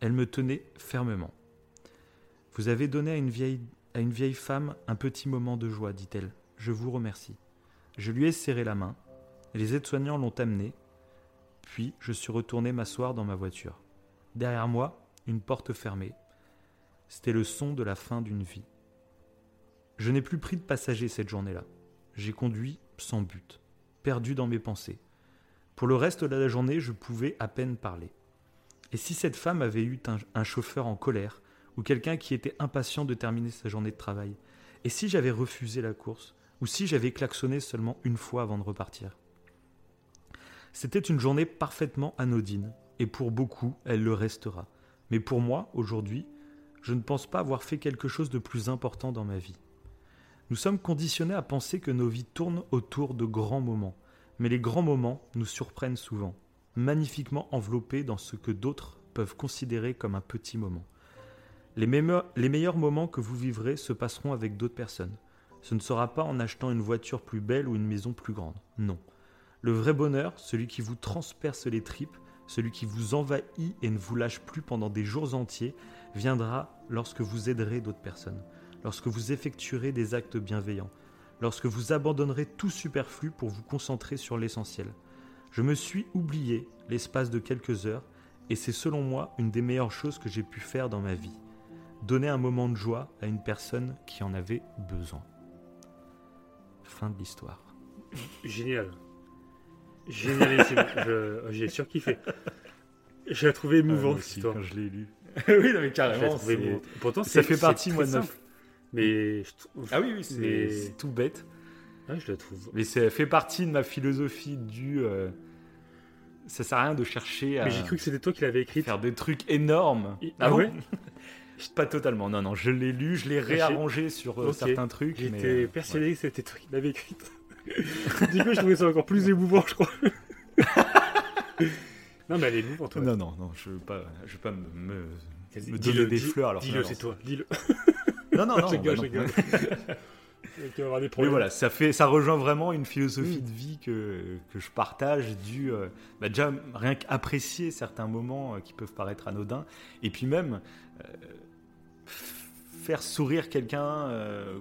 Elle me tenait fermement. Vous avez donné à une vieille, à une vieille femme un petit moment de joie, dit-elle. Je vous remercie. Je lui ai serré la main. Les aides-soignants l'ont amenée. Puis je suis retourné m'asseoir dans ma voiture. Derrière moi, une porte fermée. C'était le son de la fin d'une vie. Je n'ai plus pris de passagers cette journée-là. J'ai conduit sans but, perdu dans mes pensées. Pour le reste de la journée, je pouvais à peine parler. Et si cette femme avait eu un, un chauffeur en colère, ou quelqu'un qui était impatient de terminer sa journée de travail Et si j'avais refusé la course Ou si j'avais klaxonné seulement une fois avant de repartir? C'était une journée parfaitement anodine, et pour beaucoup, elle le restera. Mais pour moi, aujourd'hui, je ne pense pas avoir fait quelque chose de plus important dans ma vie. Nous sommes conditionnés à penser que nos vies tournent autour de grands moments, mais les grands moments nous surprennent souvent, magnifiquement enveloppés dans ce que d'autres peuvent considérer comme un petit moment. Les, meilleurs moments que vous vivrez se passeront avec d'autres personnes. Ce ne sera pas en achetant une voiture plus belle ou une maison plus grande. Non. Le vrai bonheur, celui qui vous transperce les tripes, celui qui vous envahit et ne vous lâche plus pendant des jours entiers, viendra lorsque vous aiderez d'autres personnes, lorsque vous effectuerez des actes bienveillants, lorsque vous abandonnerez tout superflu pour vous concentrer sur l'essentiel. Je me suis oublié l'espace de quelques heures, et c'est selon moi une des meilleures choses que j'ai pu faire dans ma vie. Donner un moment de joie à une personne qui en avait besoin. Fin de l'histoire. Génial. Génialissime. Je- J'ai surkiffé. Je l'ai trouvé Ah, aussi, cette histoire. quand je l'ai lu. oui, non, mais carrément. Pourtant, Ça fait partie, moi, de ma-. Mais je trouve- Ah oui, oui, c'est Mais- tout bête. Ouais, je le trouve. Mais ça fait partie de ma philosophie du. euh, ça sert à rien de chercher à Mais j'ai cru que c'était toi qui l'avais écrite. faire des trucs énormes. Et- Ah, ah ouais? Pas totalement. Non, non, je l'ai lu, je l'ai réarrangé sur euh, certains trucs. mais, J'étais euh, persuadé que c'était toi qui l'avais écrite. du coup, je trouvais ça encore plus émouvant, je crois. non, mais elle est émouvante, toi. Non, non, non, je veux pas, je veux pas me, me, donner des fleurs. Alors Dis-le, c'est toi. Dis-le. Non, non, non. je rigole, bah je non. rigole. Tu vas avoir des Mais problèmes. voilà, ça, fait, ça rejoint vraiment une philosophie Mm. de vie que, que je partage, du euh, bah déjà rien qu'apprécier certains moments euh, qui peuvent paraître anodins, et puis même euh, faire sourire quelqu'un, euh,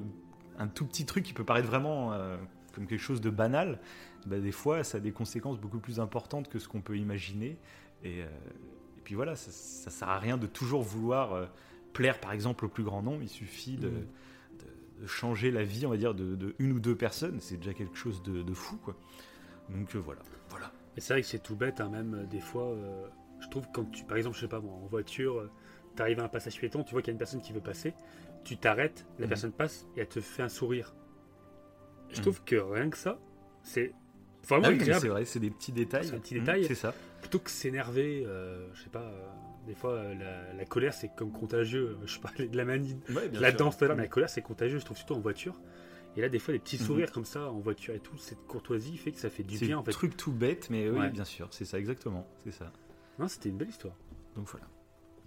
un tout petit truc qui peut paraître vraiment euh, comme quelque chose de banal, bah, des fois ça a des conséquences beaucoup plus importantes que ce qu'on peut imaginer, et, euh, et puis voilà, ça, ça sert à rien de toujours vouloir plaire par exemple au plus grand nombre, il suffit de Mm. de changer la vie, on va dire, de, de une ou deux personnes, c'est déjà quelque chose de, fou, quoi. Donc euh, voilà, voilà. Et c'est vrai que c'est tout bête, hein, même des fois. euh, je trouve quand tu, par exemple, je sais pas moi, en voiture, tu arrives à un passage piéton, tu vois qu'il y a une personne qui veut passer, tu t'arrêtes, la Mhm. personne passe et elle te fait un sourire. Je Mhm. trouve que rien que ça, c'est vraiment Ah oui, c'est vrai, c'est des petits détails. C'est Mmh, détail. c'est ça. Plutôt que s'énerver, euh, je sais pas, euh, des fois euh, la, la colère c'est comme contagieux. Je parlais de la manie, Ouais, la sûr. danse mais la colère c'est contagieux, je trouve surtout en voiture. Et là, des fois, les petits Mhm. sourires comme ça en voiture et tout, cette courtoisie fait que ça fait du C'est bien un en fait. truc tout bête, mais oui, Ouais. bien sûr, c'est ça, exactement, c'est ça. Non, c'était une belle histoire. Donc voilà.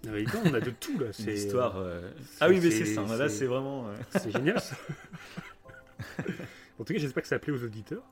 Ah, mais non, on a de tout là. C'est l'histoire. euh, c'est- Ah oui, mais c'est- ça. Là, c'est- vraiment. euh, C'est génial ça. en tout cas, j'espère que ça plaît aux auditeurs.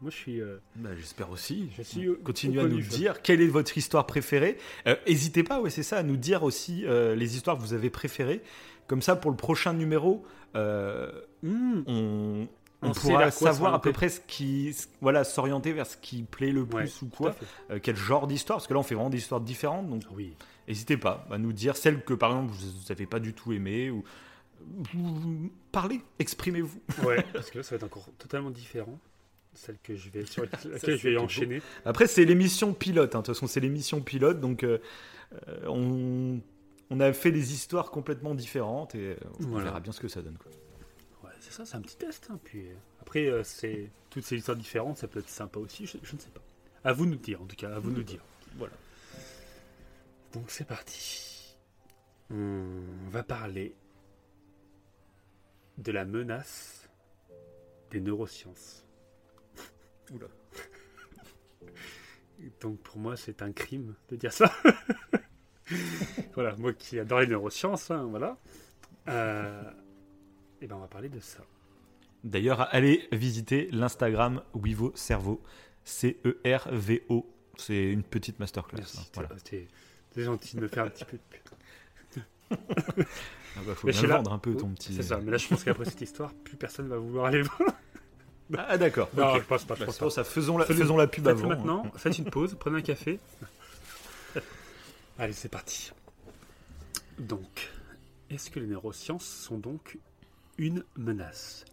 Moi, je suis. euh, bah, J'espère aussi. Je suis, euh, Continuez à nous dire quelle est votre histoire préférée. Euh, N'hésitez pas, ouais, c'est ça, à nous dire aussi euh, les histoires que vous avez préférées. Comme ça, pour le prochain numéro, euh, hmm, on, on On sait pourra quoi savoir à peu près ce qui, ce- voilà, s'orienter vers ce qui plaît le ouais, plus ou quoi, euh, quel genre d'histoire, parce que là on fait vraiment des histoires différentes, donc Oui. n'hésitez pas à nous dire celles que par exemple vous n'avez pas du tout aimées ou parlez, exprimez-vous. Ouais, parce que là, ça va être encore totalement différent. Celle que je vais sur laquelle je vais beau. enchaîner. Après c'est l'émission pilote, hein. de toute façon c'est l'émission pilote, donc euh, euh, on, on a fait des histoires complètement différentes et on Voilà. verra bien ce que ça donne. Quoi. C'est ça, c'est un petit test. hein, Puis euh, après, euh, c'est toutes ces histoires différentes, ça peut être sympa aussi. Je, je ne sais pas. À vous de nous dire, en tout cas, à vous de nous dire. Voilà. Donc c'est parti. On va parler de la menace des neurosciences. Oula. Donc pour moi, c'est un crime de dire ça. voilà, moi qui adore les neurosciences, hein, voilà. Et ben on va parler de ça. D'ailleurs, allez visiter l'Instagram Wivo Cerveau, C-E-R-V-O. C'est une petite masterclass. Merci, hein, voilà. t'es gentil de me faire un petit peu de pub. Ah bah, faut Mais bien vendre un peu ton petit. C'est ça, mais là je pense qu'après cette histoire, plus personne va vouloir aller voir. Ah, d'accord. Non, ok. je pense pas, je Bah, pense pour ça, faisons la, faisons la pub avant. maintenant, faites une pause, prenez un café. Allez, c'est parti. Donc, est-ce que les neurosciences sont donc une menace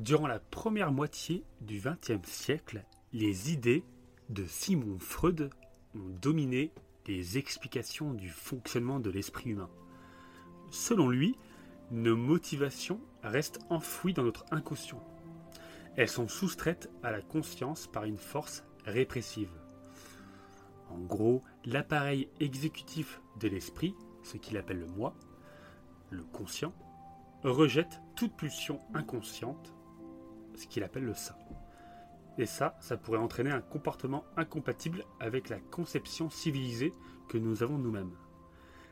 Durant la première moitié du XXe siècle, les idées de Simon Freud ont dominé les explications du fonctionnement de l'esprit humain. Selon lui, nos motivations restent enfouies dans notre inconscient. Elles sont soustraites à la conscience par une force répressive. En gros, l'appareil exécutif de l'esprit, ce qu'il appelle le moi, le conscient, rejette toute pulsion inconsciente, ce qu'il appelle le ça. Et ça, ça pourrait entraîner un comportement incompatible avec la conception civilisée que nous avons nous-mêmes.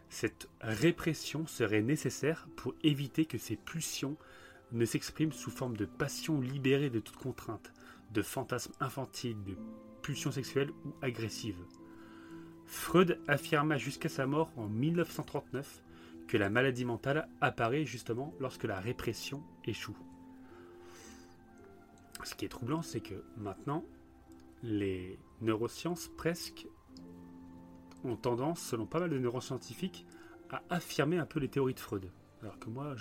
Cette répression serait nécessaire pour éviter que ces pulsions ne s'exprime sous forme de passion libérée de toute contrainte, de fantasmes infantiles, de pulsions sexuelles ou agressives. Freud affirma jusqu'à sa mort en 1939 que la maladie mentale apparaît justement lorsque la répression échoue. Ce qui est troublant, c'est que maintenant, les neurosciences presque ont tendance, selon pas mal de neuroscientifiques, à affirmer un peu les théories de Freud. Alors que moi,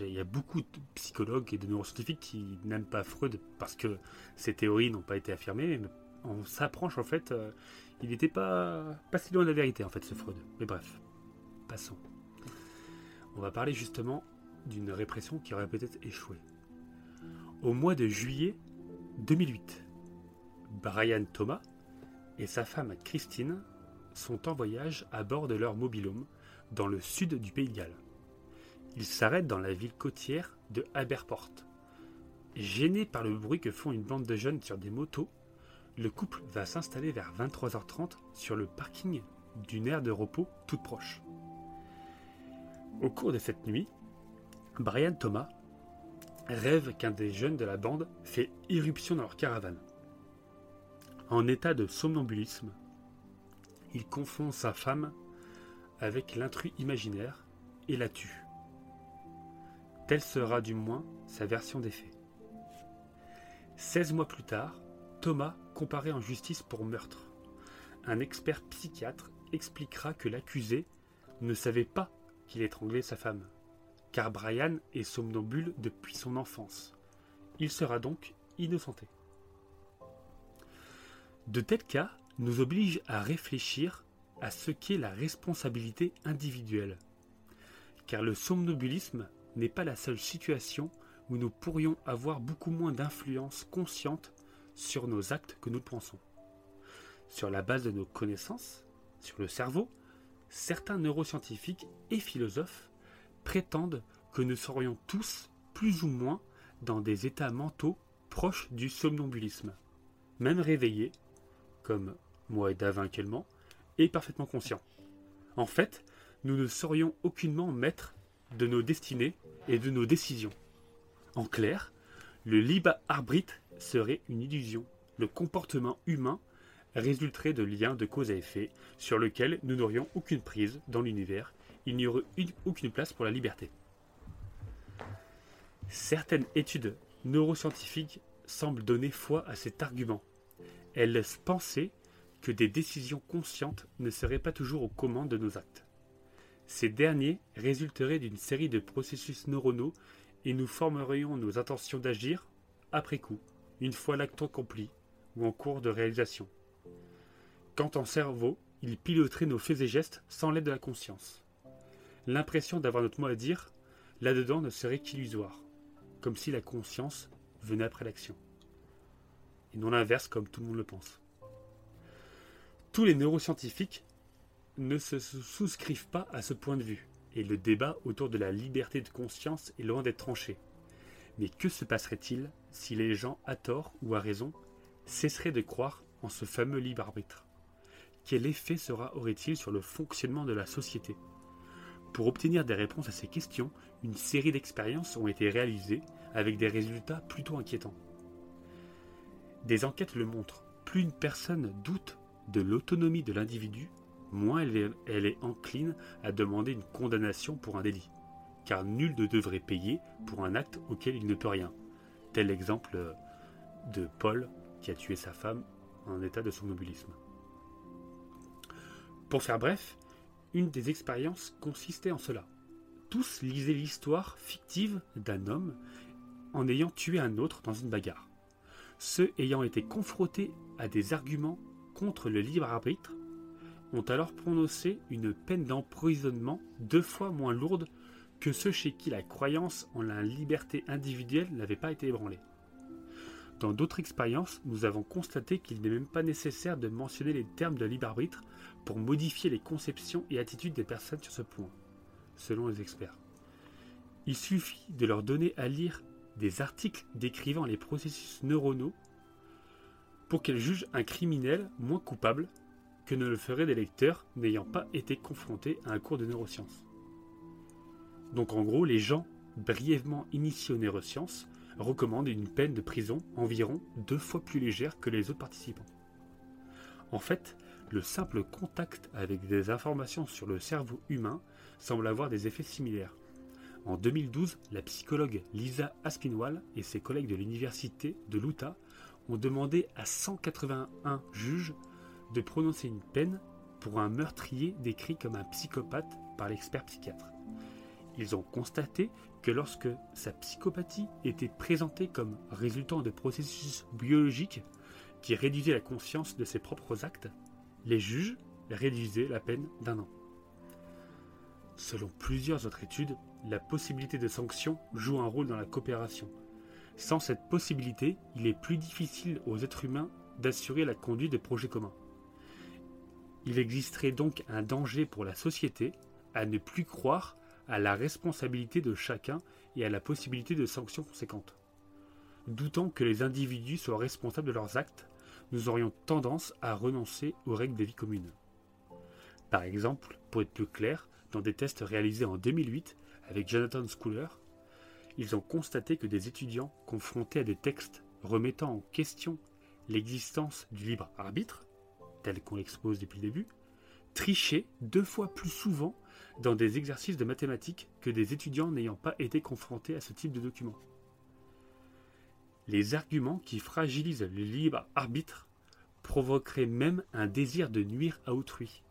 il y a beaucoup de psychologues et de neuroscientifiques qui n'aiment pas Freud parce que ces théories n'ont pas été affirmées. Mais on s'approche en fait, euh, il n'était pas, pas si loin de la vérité en fait ce Freud. Mais bref, On va parler justement d'une répression qui aurait peut-être échoué. Au mois de juillet 2008, Brian Thomas et sa femme Christine sont en voyage à bord de leur mobilhome dans le sud du pays de Galles. Ils s'arrêtent dans la ville côtière de Aberport. Gêné par le bruit que font une bande de jeunes sur des motos, le couple va s'installer vers 23h30 sur le parking d'une aire de repos toute proche. Au cours de cette nuit, Brian Thomas rêve qu'un des jeunes de la bande fait irruption dans leur caravane. En état de somnambulisme, il confond sa femme avec l'intrus imaginaire et la tue. Telle sera du moins sa version des faits. 16 mois plus tard, Thomas comparé en justice pour meurtre. Un expert psychiatre expliquera que l'accusé ne savait pas qu'il étranglait sa femme, car Brian est somnambule depuis son enfance. Il sera donc innocenté. De tels cas nous obligent à réfléchir à ce qu'est la responsabilité individuelle, car le somnambulisme n'est pas la seule situation où nous pourrions avoir beaucoup moins d'influence consciente sur nos actes que nous le pensons. Sur la base de nos connaissances sur le cerveau, certains neuroscientifiques et philosophes prétendent que nous serions tous plus ou moins dans des états mentaux proches du somnambulisme, même réveillés, comme moi et Davin actuellement, et parfaitement conscients. En fait, nous ne serions aucunement maîtres de nos destinées et de nos décisions. En clair, le libre arbitre serait une illusion. Le comportement humain résulterait de liens de cause à effet sur lesquels nous n'aurions aucune prise dans l'univers. Il n'y aurait aucune place pour la liberté. Certaines études neuroscientifiques semblent donner foi à cet argument. Elles laissent penser que des décisions conscientes ne seraient pas toujours aux commandes de nos actes. Ces derniers résulteraient d'une série de processus neuronaux et nous formerions nos intentions d'agir après coup, une fois l'acte accompli ou en cours de réalisation. Quant en cerveau, il piloterait nos faits et gestes sans l'aide de la conscience. L'impression d'avoir notre mot à dire, là-dedans, ne serait qu'illusoire, comme si la conscience venait après l'action. Et non l'inverse comme tout le monde le pense. Tous les neuroscientifiques ne se souscrivent pas à ce point de vue, et le débat autour de la liberté de conscience est loin d'être tranché. Mais que se passerait-il si les gens, à tort ou à raison, cesseraient de croire en ce fameux libre arbitre? Quel effet sera aurait-il sur le fonctionnement de la société? Pour obtenir des réponses à ces questions, une série d'expériences ont été réalisées avec des résultats plutôt inquiétants. Des enquêtes le montrent, plus une personne doute de l'autonomie de l'individu, moins elle est, encline à demander une condamnation pour un délit, car nul ne devrait payer pour un acte auquel il ne peut rien. Tel l'exemple de Paul qui a tué sa femme en état de somnambulisme. Pour faire bref, une des expériences consistait en cela. Tous lisaient l'histoire fictive d'un homme en ayant tué un autre dans une bagarre. Ceux ayant été confrontés à des arguments contre le libre arbitre ont alors prononcé une peine d'emprisonnement deux fois moins lourde que ceux chez qui la croyance en la liberté individuelle n'avait pas été ébranlée. Dans d'autres expériences, nous avons constaté qu'il n'est même pas nécessaire de mentionner les termes de libre arbitre pour modifier les conceptions et attitudes des personnes sur ce point, selon les experts. Il suffit de leur donner à lire des articles décrivant les processus neuronaux pour qu'elles jugent un criminel moins coupable que ne le feraient des lecteurs n'ayant pas été confrontés à un cours de neurosciences. Donc en gros, les gens brièvement initié aux neurosciences, recommande une peine de prison environ deux fois plus légère que les autres participants. En fait, le simple contact avec des informations sur le cerveau humain semble avoir des effets similaires. En 2012, la psychologue Lisa Aspinwall et ses collègues de l'université de l'Utah ont demandé à 181 juges de prononcer une peine pour un meurtrier décrit comme un psychopathe par l'expert psychiatre. Ils ont constaté que lorsque sa psychopathie était présentée comme résultant de processus biologiques qui réduisaient la conscience de ses propres actes, les juges réduisaient la peine d'un an. Selon plusieurs autres études, la possibilité de sanction joue un rôle dans la coopération. Sans cette possibilité, il est plus difficile aux êtres humains d'assurer la conduite des projets communs. Il existerait donc un danger pour la société à ne plus croire à la responsabilité de chacun et à la possibilité de sanctions conséquentes. Doutant que les individus soient responsables de leurs actes, nous aurions tendance à renoncer aux règles des vies communes. Par exemple, pour être plus clair, dans des tests réalisés en 2008 avec Jonathan Schooler, ils ont constaté que des étudiants confrontés à des textes remettant en question l'existence du libre arbitre, tel qu'on l'expose depuis le début, trichaient deux fois plus souvent dans des exercices de mathématiques que des étudiants n'ayant pas été confrontés à ce type de document. Les arguments qui fragilisent le libre arbitre provoqueraient même un désir de nuire à autrui,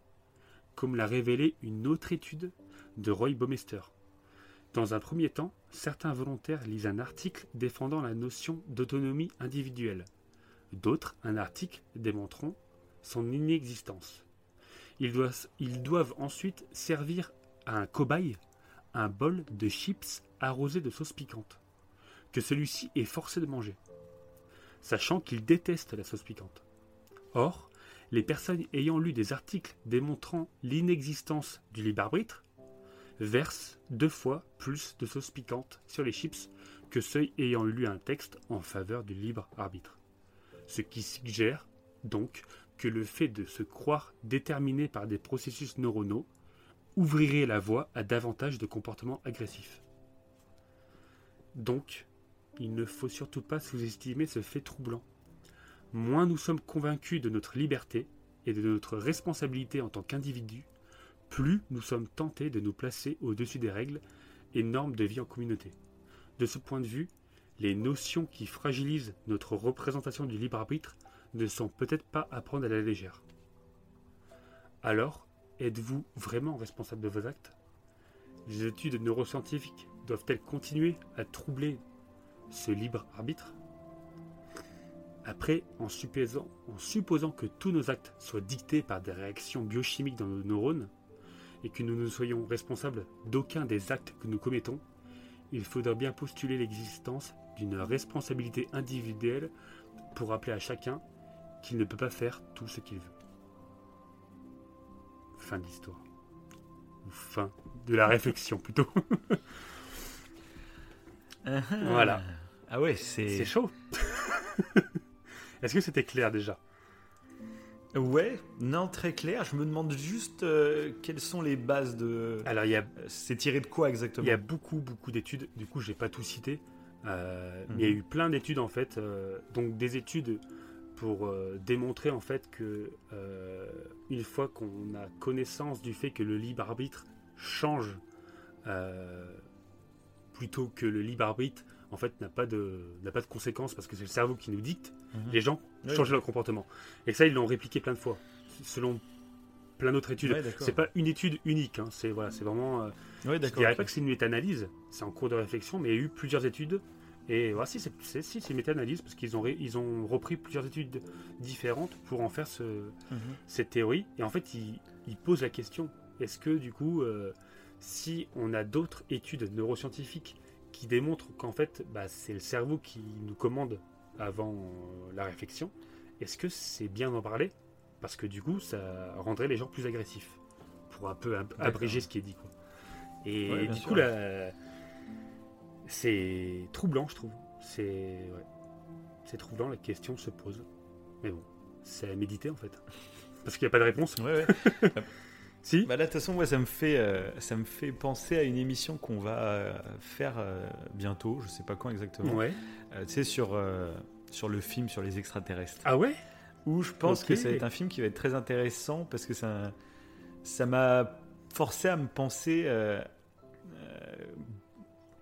comme l'a révélé une autre étude de Roy Baumeister. Dans un premier temps, certains volontaires lisent un article défendant la notion d'autonomie individuelle. D'autres, un article démontrant son inexistence. Ils doivent, ensuite servir à un cobaye un bol de chips arrosé de sauce piquante, que celui-ci est forcé de manger, sachant qu'il déteste la sauce piquante. Or, les personnes ayant lu des articles démontrant l'inexistence du libre arbitre versent deux fois plus de sauce piquante sur les chips que ceux ayant lu un texte en faveur du libre arbitre. Ce qui suggère donc que le fait de se croire déterminé par des processus neuronaux ouvrirait la voie à davantage de comportements agressifs. Donc, il ne faut surtout pas sous-estimer ce fait troublant. Moins nous sommes convaincus de notre liberté et de notre responsabilité en tant qu'individu, plus nous sommes tentés de nous placer au-dessus des règles et normes de vie en communauté. De ce point de vue, les notions qui fragilisent notre représentation du libre arbitre ne sont peut-être pas à prendre à la légère. Alors, êtes-vous vraiment responsable de vos actes? Les études neuroscientifiques doivent-elles continuer à troubler ce libre arbitre? Après, en supposant, que tous nos actes soient dictés par des réactions biochimiques dans nos neurones, et que nous ne soyons responsables d'aucun des actes que nous commettons, il faudra bien postuler l'existence d'une responsabilité individuelle pour rappeler à chacun qu'il ne peut pas faire tout ce qu'il veut. Fin de l'histoire. Ou fin de la réflexion plutôt. voilà. Ah ouais, c'est. C'est chaud. Est-ce que c'était clair déjà? Ouais, non, très clair. Je me demande juste euh, quelles sont les bases de. Alors, il y a. C'est tiré de quoi exactement? Il y a beaucoup, beaucoup d'études. Du coup, je n'ai pas tout cité. Euh, Il y a Mhm. eu plein d'études en fait. euh, donc, des études pour euh, démontrer en fait que euh, une fois qu'on a connaissance du fait que le libre arbitre change euh, plutôt que le libre arbitre en fait n'a pas de n'a pas de conséquences parce que c'est le cerveau qui nous dicte Mhm. les gens changent leur comportement et ça ils l'ont répliqué plein de fois selon plein d'autres études Ouais, c'est pas une étude unique hein, c'est voilà c'est vraiment Ouais, je dirais pas que c'est une méta-analyse, c'est en cours de réflexion, mais il y a eu plusieurs études. Et voilà, si, c'est c'est- si, c'est une méta-analyse, parce qu'ils ont, ré- ils ont repris plusieurs études différentes pour en faire ce, Mhm. cette théorie. Et en fait, ils, ils posent la question est-ce que, du coup, euh, si on a d'autres études neuroscientifiques qui démontrent qu'en fait, bah, c'est le cerveau qui nous commande avant euh, la réflexion, est-ce que c'est bien d'en parler? Parce que, du coup, ça rendrait les gens plus agressifs, pour un peu ab- abréger ce qui est dit. Quoi. Et Ouais, du sûr. coup, là, c'est troublant, je trouve. C'est ouais. troublant, la question se pose. Mais bon, c'est à méditer en fait. Parce qu'il n'y a pas de réponse. Ouais, ouais. Si Bah là, de toute façon, moi, ça me fait, euh, ça me fait penser à une émission qu'on va euh, faire euh, bientôt, je sais pas quand exactement. Ouais. Tu sais, sur, sur le film sur les extraterrestres. Ah ouais? Où je pense que ça va être un film qui va être très intéressant parce que ça ça m'a forcé à me penser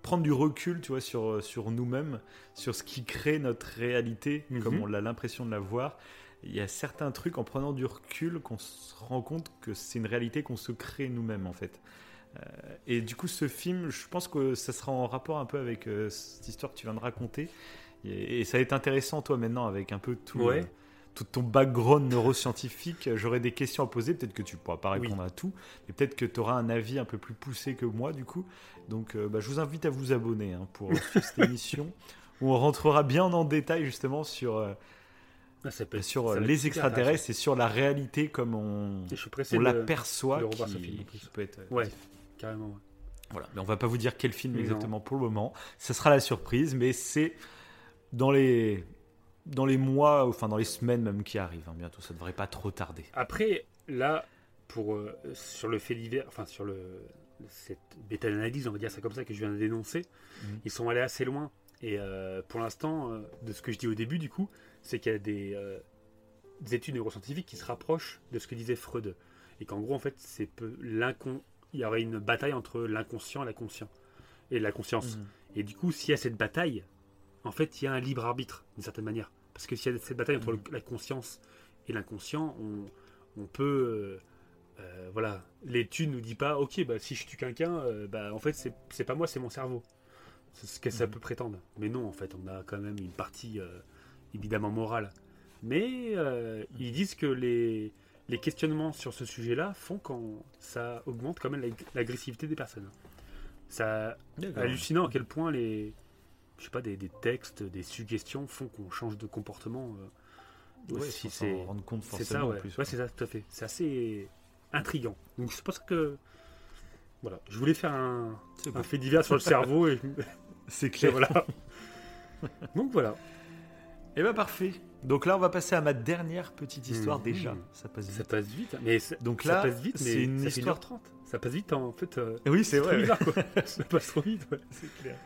prendre du recul, tu vois, sur, sur nous-mêmes, sur ce qui crée notre réalité, Mhm. comme on a l'impression de la voir. Il y a certains trucs en prenant du recul qu'on se rend compte que c'est une réalité qu'on se crée nous-mêmes en fait. Euh, et du coup, ce film, je pense que ça sera en rapport un peu avec euh, cette histoire que tu viens de raconter. Et, et ça va être intéressant, toi, maintenant, avec un peu tout, Ouais. euh, tout ton background neuroscientifique. J'aurai des questions à poser. Peut-être que tu pourras pas Oui. répondre à tout. Mais peut-être que tu auras un avis un peu plus poussé que moi, du coup. Donc, euh, bah, je vous invite à vous abonner hein, pour euh, cette émission où on rentrera bien en détail, justement, sur, euh, Ah, ça peut être- sur ça les extraterrestres et sur la réalité comme on, on l'aperçoit de revoir ce qui, film, en plus. qui peut être Ouais, carrément. ouais. voilà, mais on va pas vous dire quel film exactement pour le moment. Ça sera la surprise, mais c'est dans les dans les mois, enfin dans les semaines même qui arrivent. hein, bientôt, ça devrait pas trop tarder. Après, là, pour, euh, sur le fait divers, enfin sur le, cette bêta-analyse, on va dire ça comme ça, que je viens de dénoncer, Mhm. ils sont allés assez loin. Et euh, pour l'instant, euh, de ce que je dis au début, du coup, c'est qu'il y a des, des études neuroscientifiques qui se rapprochent de ce que disait Freud. Et qu'en gros, en fait, c'est l'incon... il y aurait une bataille entre l'inconscient et la conscient. Et la conscience. Mhm. Et du coup, s'il y a cette bataille, en fait, il y a un libre arbitre, d'une certaine manière. Parce que s'il y a cette bataille entre le- la conscience et l'inconscient, on, on peut. euh, euh, voilà. L'étude nous dit pas, ok, bah, si je tue quelqu'un, euh, bah, en fait, c'est pas moi, c'est mon cerveau. C'est ce que ça Mhm. peut prétendre. Mais non, en fait, on a quand même une partie euh, évidemment morale. Mais euh, ils disent que les, les questionnements sur ce sujet-là font quand ça augmente quand même l'ag- l'agressivité des personnes. Ça, hallucinant à quel point les je sais pas des, des textes des suggestions font qu'on change de comportement euh, Ouais, sans c'est rendre compte forcément ça en ouais, plus. Ouais, c'est ça tout à fait c'est assez intriguant donc c'est pour ça que voilà je voulais faire un, un bon. fait divers sur le cerveau et, C'est et clair. voilà donc voilà Et bah parfait. Donc là, on va passer à ma dernière petite histoire Mhm. déjà. Ça passe ça vite. passe vite hein. mais ça, Donc ça là, c'est une ça histoire. 1h30 ça passe vite en fait euh, Oui, c'est vrai. bizarre quoi ça passe trop vite ouais. C'est clair.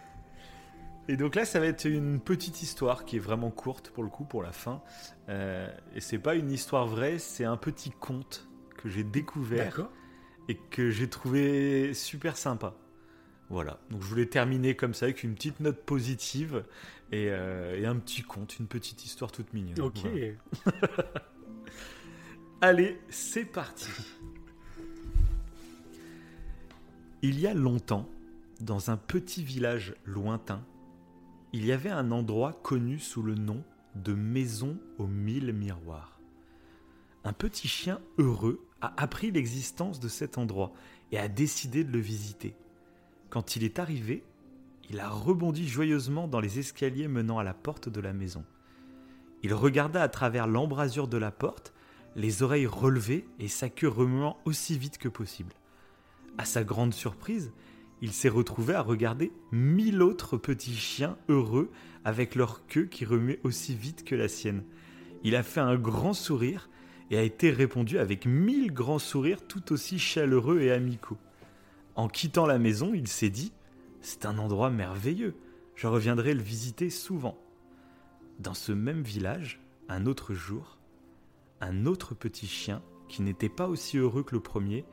Et donc là, ça va être une petite histoire qui est vraiment courte pour le coup, pour la fin. Euh, et c'est pas une histoire vraie, c'est un petit conte que j'ai découvert et que j'ai trouvé super sympa. Voilà. Donc je voulais terminer comme ça avec une petite note positive et, euh, et un petit conte, une petite histoire toute mignonne. ok Voilà. Allez, c'est parti. Il y a longtemps, dans un petit village lointain, il y avait un endroit connu sous le nom de Maison aux mille miroirs. Un petit chien heureux a appris l'existence de cet endroit et a décidé de le visiter. Quand il est arrivé, il a rebondi joyeusement dans les escaliers menant à la porte de la maison. Il regarda à travers l'embrasure de la porte, les oreilles relevées et sa queue remuant aussi vite que possible. À sa grande surprise, il s'est retrouvé à regarder mille autres petits chiens heureux avec leur queue qui remuait aussi vite que la sienne. Il a fait un grand sourire et a été répondu avec mille grands sourires tout aussi chaleureux et amicaux. En quittant la maison, il s'est dit C'est un endroit merveilleux, je reviendrai le visiter souvent. Dans ce même village, un autre jour, un autre petit chien, qui n'était pas aussi heureux que le premier,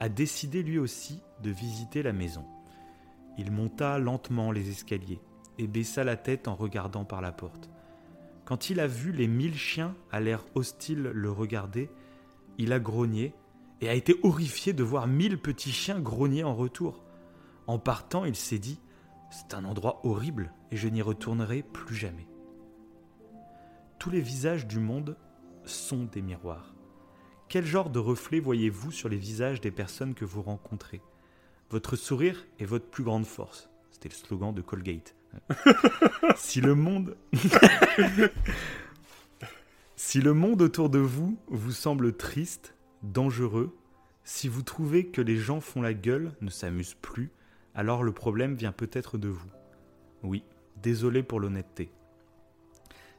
a décidé lui aussi de visiter la maison. Il monta lentement les escaliers et baissa la tête en regardant par la porte. Quand il a vu les mille chiens à l'air hostile le regarder, il a grogné et a été horrifié de voir mille petits chiens grogner en retour. En partant, il s'est dit C'est un endroit horrible et je n'y retournerai plus jamais. Tous les visages du monde sont des miroirs. Quel genre de reflet voyez-vous sur les visages des personnes que vous rencontrez? Votre sourire est votre plus grande force. C'était le slogan de Colgate. si le monde Si le monde autour de vous vous semble triste, dangereux, si vous trouvez que les gens font la gueule, ne s'amusent plus, alors le problème vient peut-être de vous. Oui, désolé pour l'honnêteté.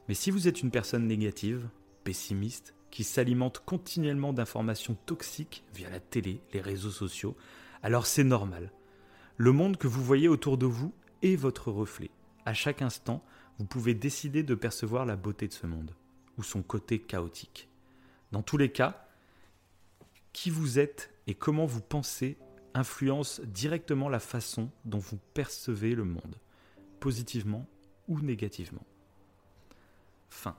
Mais si vous êtes une personne négative, pessimiste, qui s'alimente continuellement d'informations toxiques via la télé, les réseaux sociaux, alors c'est normal. Le monde que vous voyez autour de vous est votre reflet. À chaque instant, vous pouvez décider de percevoir la beauté de ce monde, ou son côté chaotique. Dans tous les cas, qui vous êtes et comment vous pensez influence directement la façon dont vous percevez le monde, positivement ou négativement. Fin.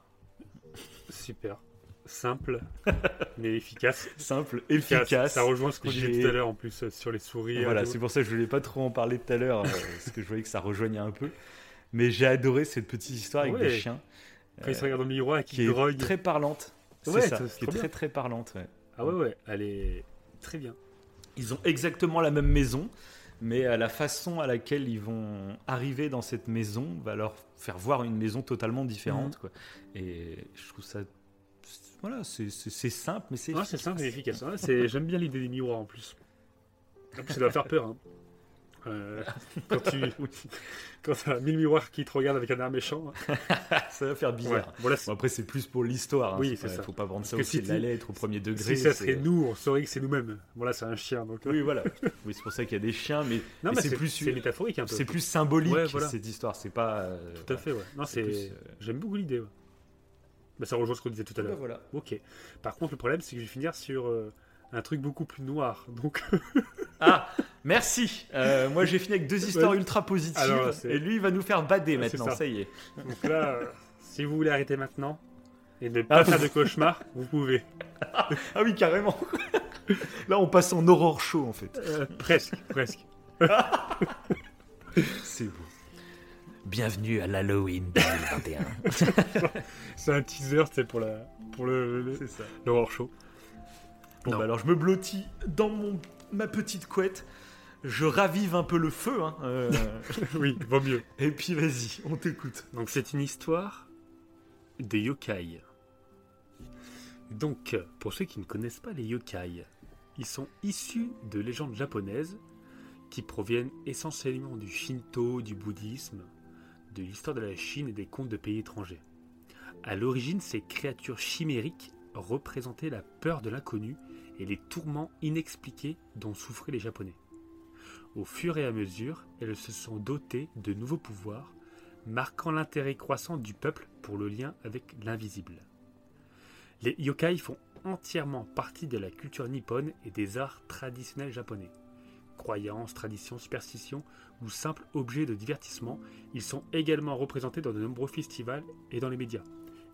Super. Simple, mais efficace. Simple, efficace. Ça rejoint ce que j'ai dit tout à l'heure en plus euh, sur les souris. Voilà, c'est pour ça que je voulais pas trop en parler tout à l'heure, euh, parce que je voyais que ça rejoignait un peu. Mais j'ai adoré cette petite histoire avec des chiens. Quand ils se regardent dans le miroir et qui est très parlante. C'est ça, qui est très très parlante. Ah ouais, ouais, elle est très bien. Ils ont exactement la même maison, mais la façon à laquelle ils vont arriver dans cette maison va leur faire voir une maison totalement différente. Mhm. Quoi. Et je trouve ça. Voilà, c'est simple, mais c'est. c'est simple et efficace. J'aime bien l'idée des miroirs en plus. En plus, ça doit faire peur. Hein. Euh, quand tu quand as 1000 miroirs qui te regardent avec un air méchant, ça va faire bizarre. Bon, après, c'est plus pour l'histoire. Hein, oui, c'est ça. Faut pas prendre ça au de la lettre au premier degré. Si ça serait nous, on saurait que c'est nous-mêmes. Voilà, c'est un chien. Donc... Oui, voilà. Oui, c'est pour ça qu'il y a des chiens, mais, c'est plus c'est métaphorique un peu. C'est plus symbolique cette histoire. C'est pas. Euh, tout à fait. Ouais. Euh, j'aime beaucoup l'idée. Bah, ça rejoint ce qu'on disait tout à l'heure. voilà. Ok. Par contre, le problème, c'est que je vais finir sur un truc beaucoup plus noir. Donc. ah, merci. Euh, moi, j'ai fini avec deux histoires ultra positives. et lui, il va nous faire bader maintenant. Ça. y est. Donc là, euh, si vous voulez arrêter maintenant et ne pas ah, faire de cauchemar, vous pouvez. ah oui, carrément. là, on passe en horror show en fait. Euh, presque, presque. Bienvenue à l'Halloween 2021. c'est un teaser, c'est pour la pour le, show. Bon, bah alors je me blottis dans mon, ma petite couette. Je ravive un peu le feu. Hein, euh. oui, vaut mieux. Et puis vas-y, on t'écoute. Donc c'est une histoire de yokai. Donc, pour ceux qui ne connaissent pas les yokai, ils sont issus de légendes japonaises qui proviennent essentiellement du Shinto, du bouddhisme, de l'histoire de la Chine et des contes de pays étrangers. À l'origine, ces créatures chimériques représentaient la peur de l'inconnu et les tourments inexpliqués dont souffraient les Japonais. Au fur et à mesure, elles se sont dotées de nouveaux pouvoirs, marquant l'intérêt croissant du peuple pour le lien avec l'invisible. Les yokai font entièrement partie de la culture nippone et des arts traditionnels japonais. Croyances, traditions, superstitions ou simples objets de divertissement, ils sont également représentés dans de nombreux festivals et dans les médias.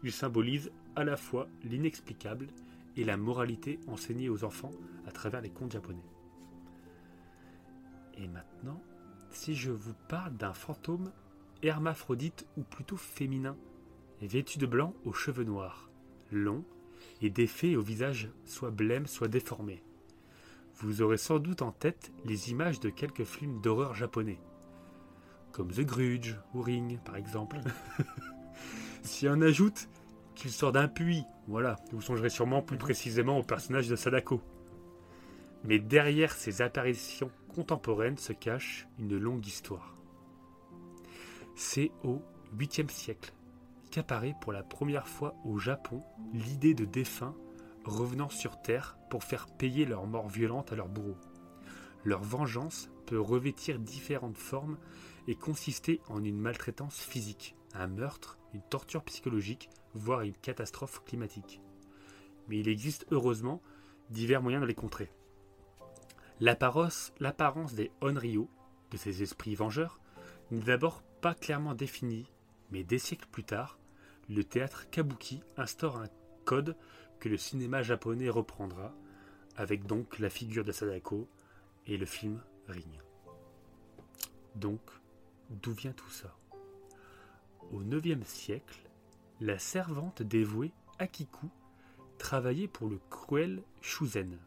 Ils symbolisent à la fois l'inexplicable et la moralité enseignée aux enfants à travers les contes japonais. Et maintenant, si je vous parle d'un fantôme hermaphrodite ou plutôt féminin, vêtu de blanc aux cheveux noirs, longs et défait au visage soit blême soit déformé, vous aurez sans doute en tête les images de quelques films d'horreur japonais, comme The Grudge ou Ring par exemple. si on ajoute qu'il sort d'un puits. Voilà, vous songerez sûrement plus précisément au personnage de Sadako. Mais derrière ces apparitions contemporaines se cache une longue histoire. C'est au 8e siècle qu'apparaît pour la première fois au Japon l'idée de défunts revenant sur Terre pour faire payer leur mort violente à leurs bourreaux. Leur vengeance peut revêtir différentes formes et consister en une maltraitance physique, un meurtre, une torture psychologique voire une catastrophe climatique. Mais il existe heureusement divers moyens de les contrer. L'apparence des Onryo, de ces esprits vengeurs, n'est d'abord pas clairement définie, mais des siècles plus tard, le théâtre kabuki instaure un code que le cinéma japonais reprendra, avec donc la figure de Sadako et le film Ring. Donc, d'où vient tout ça? Au IXe siècle, la servante dévouée Akiku travaillait pour le cruel Shuzen.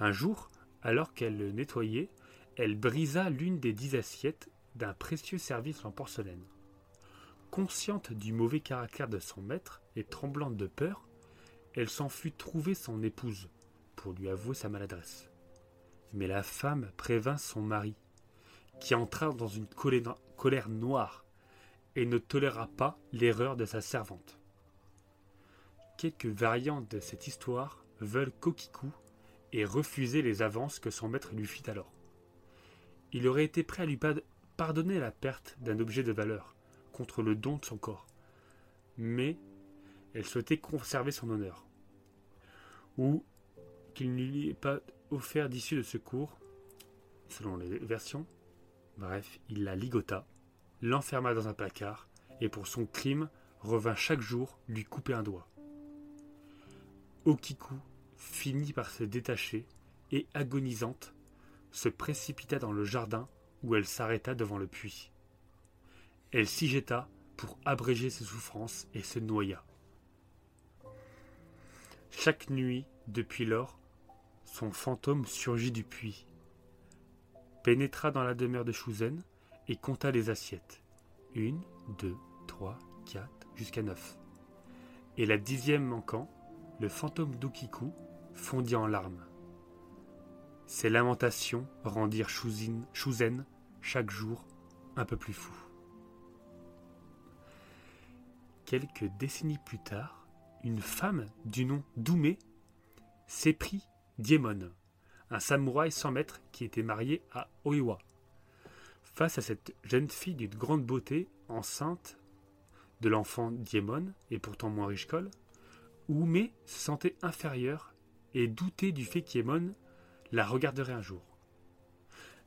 Un jour, alors qu'elle le nettoyait, elle brisa l'une des dix assiettes d'un précieux service en porcelaine. Consciente du mauvais caractère de son maître et tremblante de peur, elle s'en fut trouver son épouse pour lui avouer sa maladresse. Mais la femme prévint son mari, qui entra dans une colère noire et ne toléra pas l'erreur de sa servante. quelques variantes de cette histoire veulent Kokiku et refuser les avances que son maître lui fit alors. Il aurait été prêt à lui pardonner la perte d'un objet de valeur contre le don de son corps, mais elle souhaitait conserver son honneur, ou qu'il ne lui ait pas offert d'issue de secours, selon les versions. Bref, il la ligota, l'enferma dans un placard, et pour son crime revint chaque jour lui couper un doigt. Okiku finit par se détacher et, agonisante, se précipita dans le jardin où elle s'arrêta devant le puits. Elle s'y jeta pour abréger ses souffrances et se noya. Chaque nuit, depuis lors, son fantôme surgit du puits, pénétra dans la demeure de Shuzen et compta les assiettes. Une, deux, trois, quatre, jusqu'à neuf. Et la dixième manquant, le fantôme d'Okiku fondit en larmes. Ses lamentations rendirent Shuzen chaque jour un peu plus fou. Quelques décennies plus tard, une femme du nom d'Ume s'éprit Diemon, un samouraï sans maître qui était marié à Oiwa. Face à cette jeune fille d'une grande beauté, enceinte de l'enfant Diemon et pourtant moins riche qu'elle, Ume se sentait inférieure et doutait du fait qu'Iemon la regarderait un jour.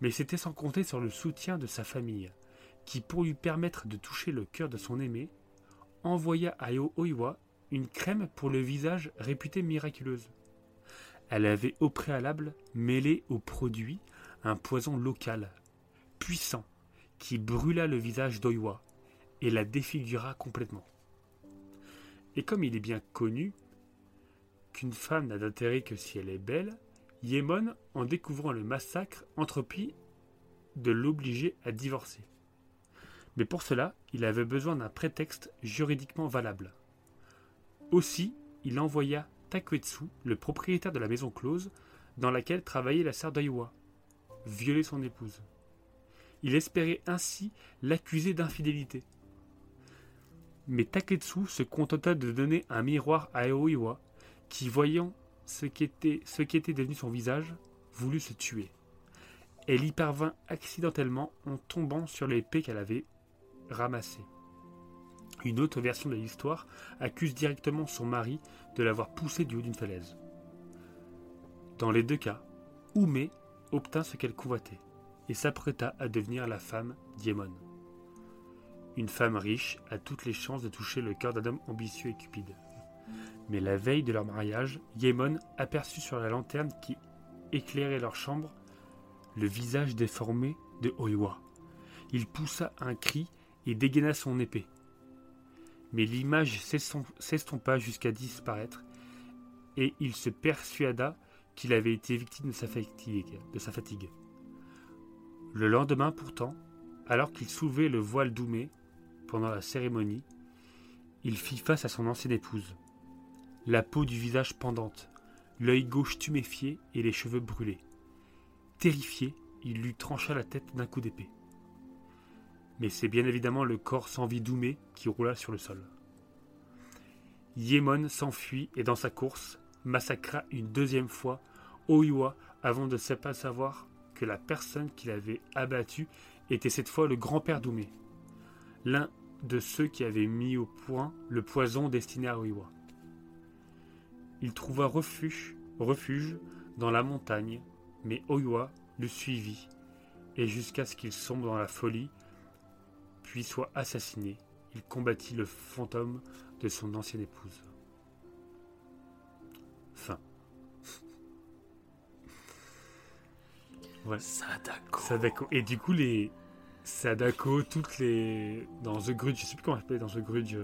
Mais c'était sans compter sur le soutien de sa famille, qui, pour lui permettre de toucher le cœur de son aimé, envoya à Oiwa une crème pour le visage réputée miraculeuse. Elle avait au préalable mêlé au produit un poison local, puissant, qui brûla le visage d'Oiwa et la défigura complètement. Et comme il est bien connu qu'une femme n'a d'intérêt que si elle est belle, Yémon, en découvrant le massacre, entreprit de l'obliger à divorcer. Mais pour cela, il avait besoin d'un prétexte juridiquement valable. Aussi, il envoya Takuetsu, le propriétaire de la maison close, dans laquelle travaillait la sœur d'Aiwa, violer son épouse. Il espérait ainsi l'accuser d'infidélité. Mais Taketsu se contenta de donner un miroir à Aoiwa, qui, voyant ce qui était, ce qui était devenu son visage, voulut se tuer. Elle y parvint accidentellement en tombant sur l'épée qu'elle avait ramassée. Une autre version de l'histoire accuse directement son mari de l'avoir poussée du haut d'une falaise. Dans les deux cas, Oumé obtint ce qu'elle convoitait et s'apprêta à devenir la femme d'Iemon. Une femme riche a toutes les chances de toucher le cœur d'un homme ambitieux et cupide. Mais la veille de leur mariage, Yémon aperçut sur la lanterne qui éclairait leur chambre le visage déformé de Oiwa. Il poussa un cri et dégaina son épée. Mais l'image s'estompa jusqu'à disparaître, et il se persuada qu'il avait été victime de sa fatigue. De sa fatigue. Le lendemain, pourtant, alors qu'il soulevait le voile d'Oumé pendant la cérémonie, il fit face à son ancienne épouse la peau du visage pendante, l'œil gauche tuméfié et les cheveux brûlés. Terrifié, il lui trancha la tête d'un coup d'épée. Mais c'est bien évidemment le corps sans vie d'Oumé qui roula sur le sol. Yémon s'enfuit et dans sa course massacra une deuxième fois Oiwa avant de pas savoir que la personne qu'il avait abattue était cette fois le grand-père d'Oumé, l'un de ceux qui avaient mis au point le poison destiné à Oiwa il trouva refuge, refuge dans la montagne, mais Oiwa le suivit, et jusqu'à ce qu'il sombre dans la folie, puis soit assassiné, il combattit le fantôme de son ancienne épouse. Fin. ouais. Sadako. Sadako. Et du coup, les Sadako, toutes les. Dans The Grudge, je sais plus comment s'appelle dans The Grudge,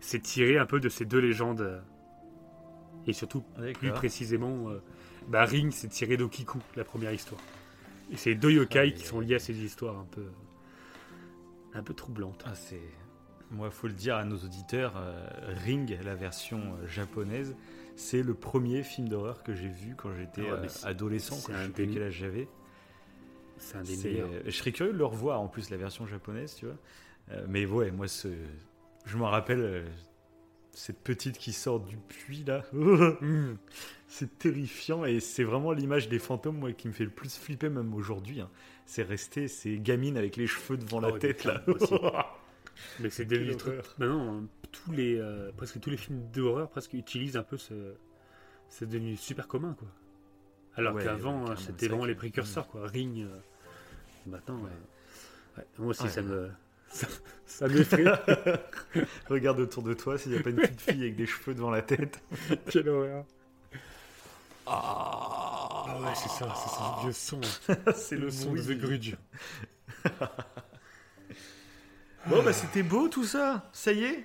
c'est tiré un peu de ces deux légendes et surtout, plus précisément, euh, bah, Ring, c'est tiré d'Okiku, la première histoire. Et c'est deux yokai qui sont liés à ces histoires un peu, un peu troublantes. Ah, c'est... Moi, faut le dire à nos auditeurs, euh, Ring, la version euh, japonaise, c'est le premier film d'horreur que j'ai vu quand j'étais adolescent, quand je sais plus quel âge j'avais. C'est un des meilleurs. Je serais curieux de le revoir en plus, la version japonaise, tu vois. mais ouais, moi, ce... je m'en rappelle, cette petite qui sort du puits là. Mmh. c'est terrifiant et c'est vraiment l'image des fantômes moi qui me fait le plus flipper même aujourd'hui. hein. C'est rester ces gamines avec les cheveux devant la ouais, tête là. Mais c'est truc. horreur. Maintenant, tous les, euh, presque tous les films d'horreur presque utilisent un peu ce. C'est devenu super commun, quoi. Alors Ouais, qu'avant, ouais, c'était vraiment vrai les précurseurs, quoi. Ring. euh, Maintenant, Ouais. euh, moi aussi, ça me. Ça, ça m'effraie. Regarde autour de toi s'il n'y a pas une petite fille avec des cheveux devant la tête. Quelle horreur. Ah, Ah ouais, c'est ça, c'est ça, le vieux son. c'est le son de The Grudge. Bon bah c'était beau tout ça. Ça y est,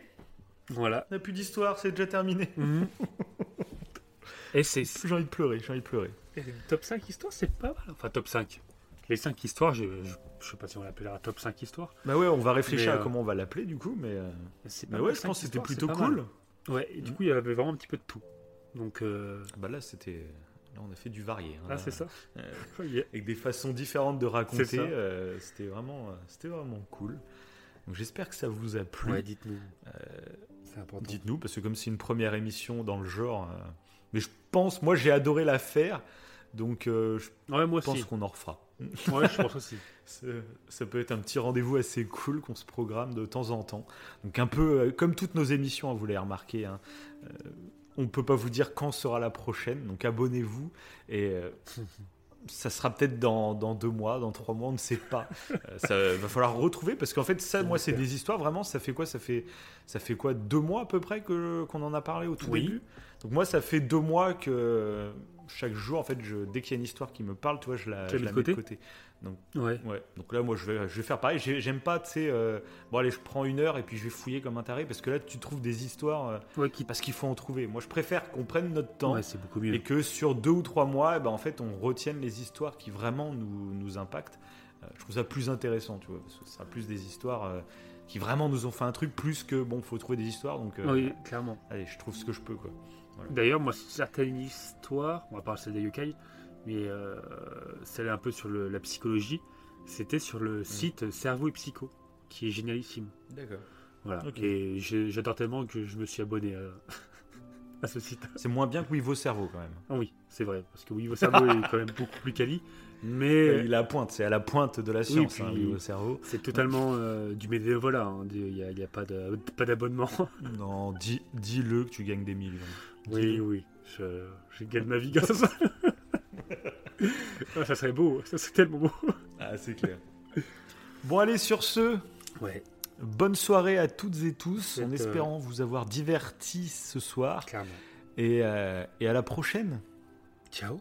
Voilà. on n'a plus d'histoire, c'est déjà terminé. Mhm. Et c'est J'ai envie de pleurer, j'ai envie de pleurer. Et top 5 histoires, c'est pas mal. Enfin, top 5. Les 5 histoires, je, je, je sais pas si on l'appellera top 5 histoires. Bah ouais, on va réfléchir à euh, comment on va l'appeler du coup, mais, euh, mais ouais, je pense que c'était plutôt cool. Ouais, et du Mhm. coup, il y avait vraiment un petit peu de tout. Donc, euh, Bah là c'était, là on a fait du varié. hein. ah, c'est ça Euh, avec des façons différentes de raconter. Euh, c'était vraiment, euh, c'était vraiment cool. Donc j'espère que ça vous a plu. Ouais, dites-nous. Euh, C'est important. Dites-nous, parce que comme c'est une première émission dans le genre, euh, mais je pense, moi j'ai adoré la faire, donc euh, je Ouais, moi pense qu'on en refera. Ouais, je pense aussi. Ça, ça peut être un petit rendez-vous assez cool qu'on se programme de temps en temps. Donc un peu euh, comme toutes nos émissions, hein, vous l'avez remarqué, hein, euh, on ne peut pas vous dire quand sera la prochaine, donc abonnez-vous et euh, ça sera peut-être dans, dans deux mois, dans trois mois, on ne sait pas. Euh, ça va falloir retrouver parce qu'en fait ça, moi c'est des histoires vraiment, ça fait quoi? Ça fait ça fait quoi? Deux mois à peu près qu'on en a parlé au tout Oui. début? Donc moi ça fait deux mois que chaque jour en fait, je, dès qu'il y a une histoire qui me parle, tu vois, je la, je mets la de mets de côté. Donc Ouais. Ouais, donc là, moi, je vais, je vais faire pareil. J'ai- J'aime pas, tu sais, euh, bon, allez, je prends une heure et puis je vais fouiller comme un taré parce que là, tu trouves des histoires euh, Ouais, qui... parce qu'il faut en trouver. Moi, je préfère qu'on prenne notre temps ouais c'est beaucoup mieux. et que sur deux ou trois mois, eh ben, en fait, on retienne les histoires qui vraiment nous, nous impactent. Euh, je trouve ça plus intéressant, tu vois, parce que ce sera plus des histoires qui vraiment nous ont fait un truc plus que, bon, faut trouver des histoires. Donc, Oui, clairement. allez, je trouve ce que je peux, quoi. D'ailleurs, moi, certaines histoires, on va parler celle des yokai, mais euh, celle un peu sur le- la psychologie, c'était sur le site Cerveau et Psycho, qui est génialissime. D'accord. Voilà. Et j'adore tellement que je me suis abonné à, à ce site. C'est moins bien que Oui, vos cerveaux, quand même. Ah oui, c'est vrai, parce que oui, vos cerveaux est quand même beaucoup plus quali, mais Il est à la pointe, c'est à la pointe de la science, puis- hein, Oui, vos cerveaux. c'est totalement euh, du bénévolat. hein, Il n'y a, pas d'abonnement. Non, dis- dis-le que tu gagnes des millions. Oui, oui, je, je gagne ma vie grâce à ça. Ah, ça serait beau, ça serait tellement beau. Ah, c'est clair. Bon, allez, sur ce, Ouais, bonne soirée à toutes et tous, en euh, espérant vous avoir divertis ce soir. clairement. Et, euh, et à la prochaine. Ciao.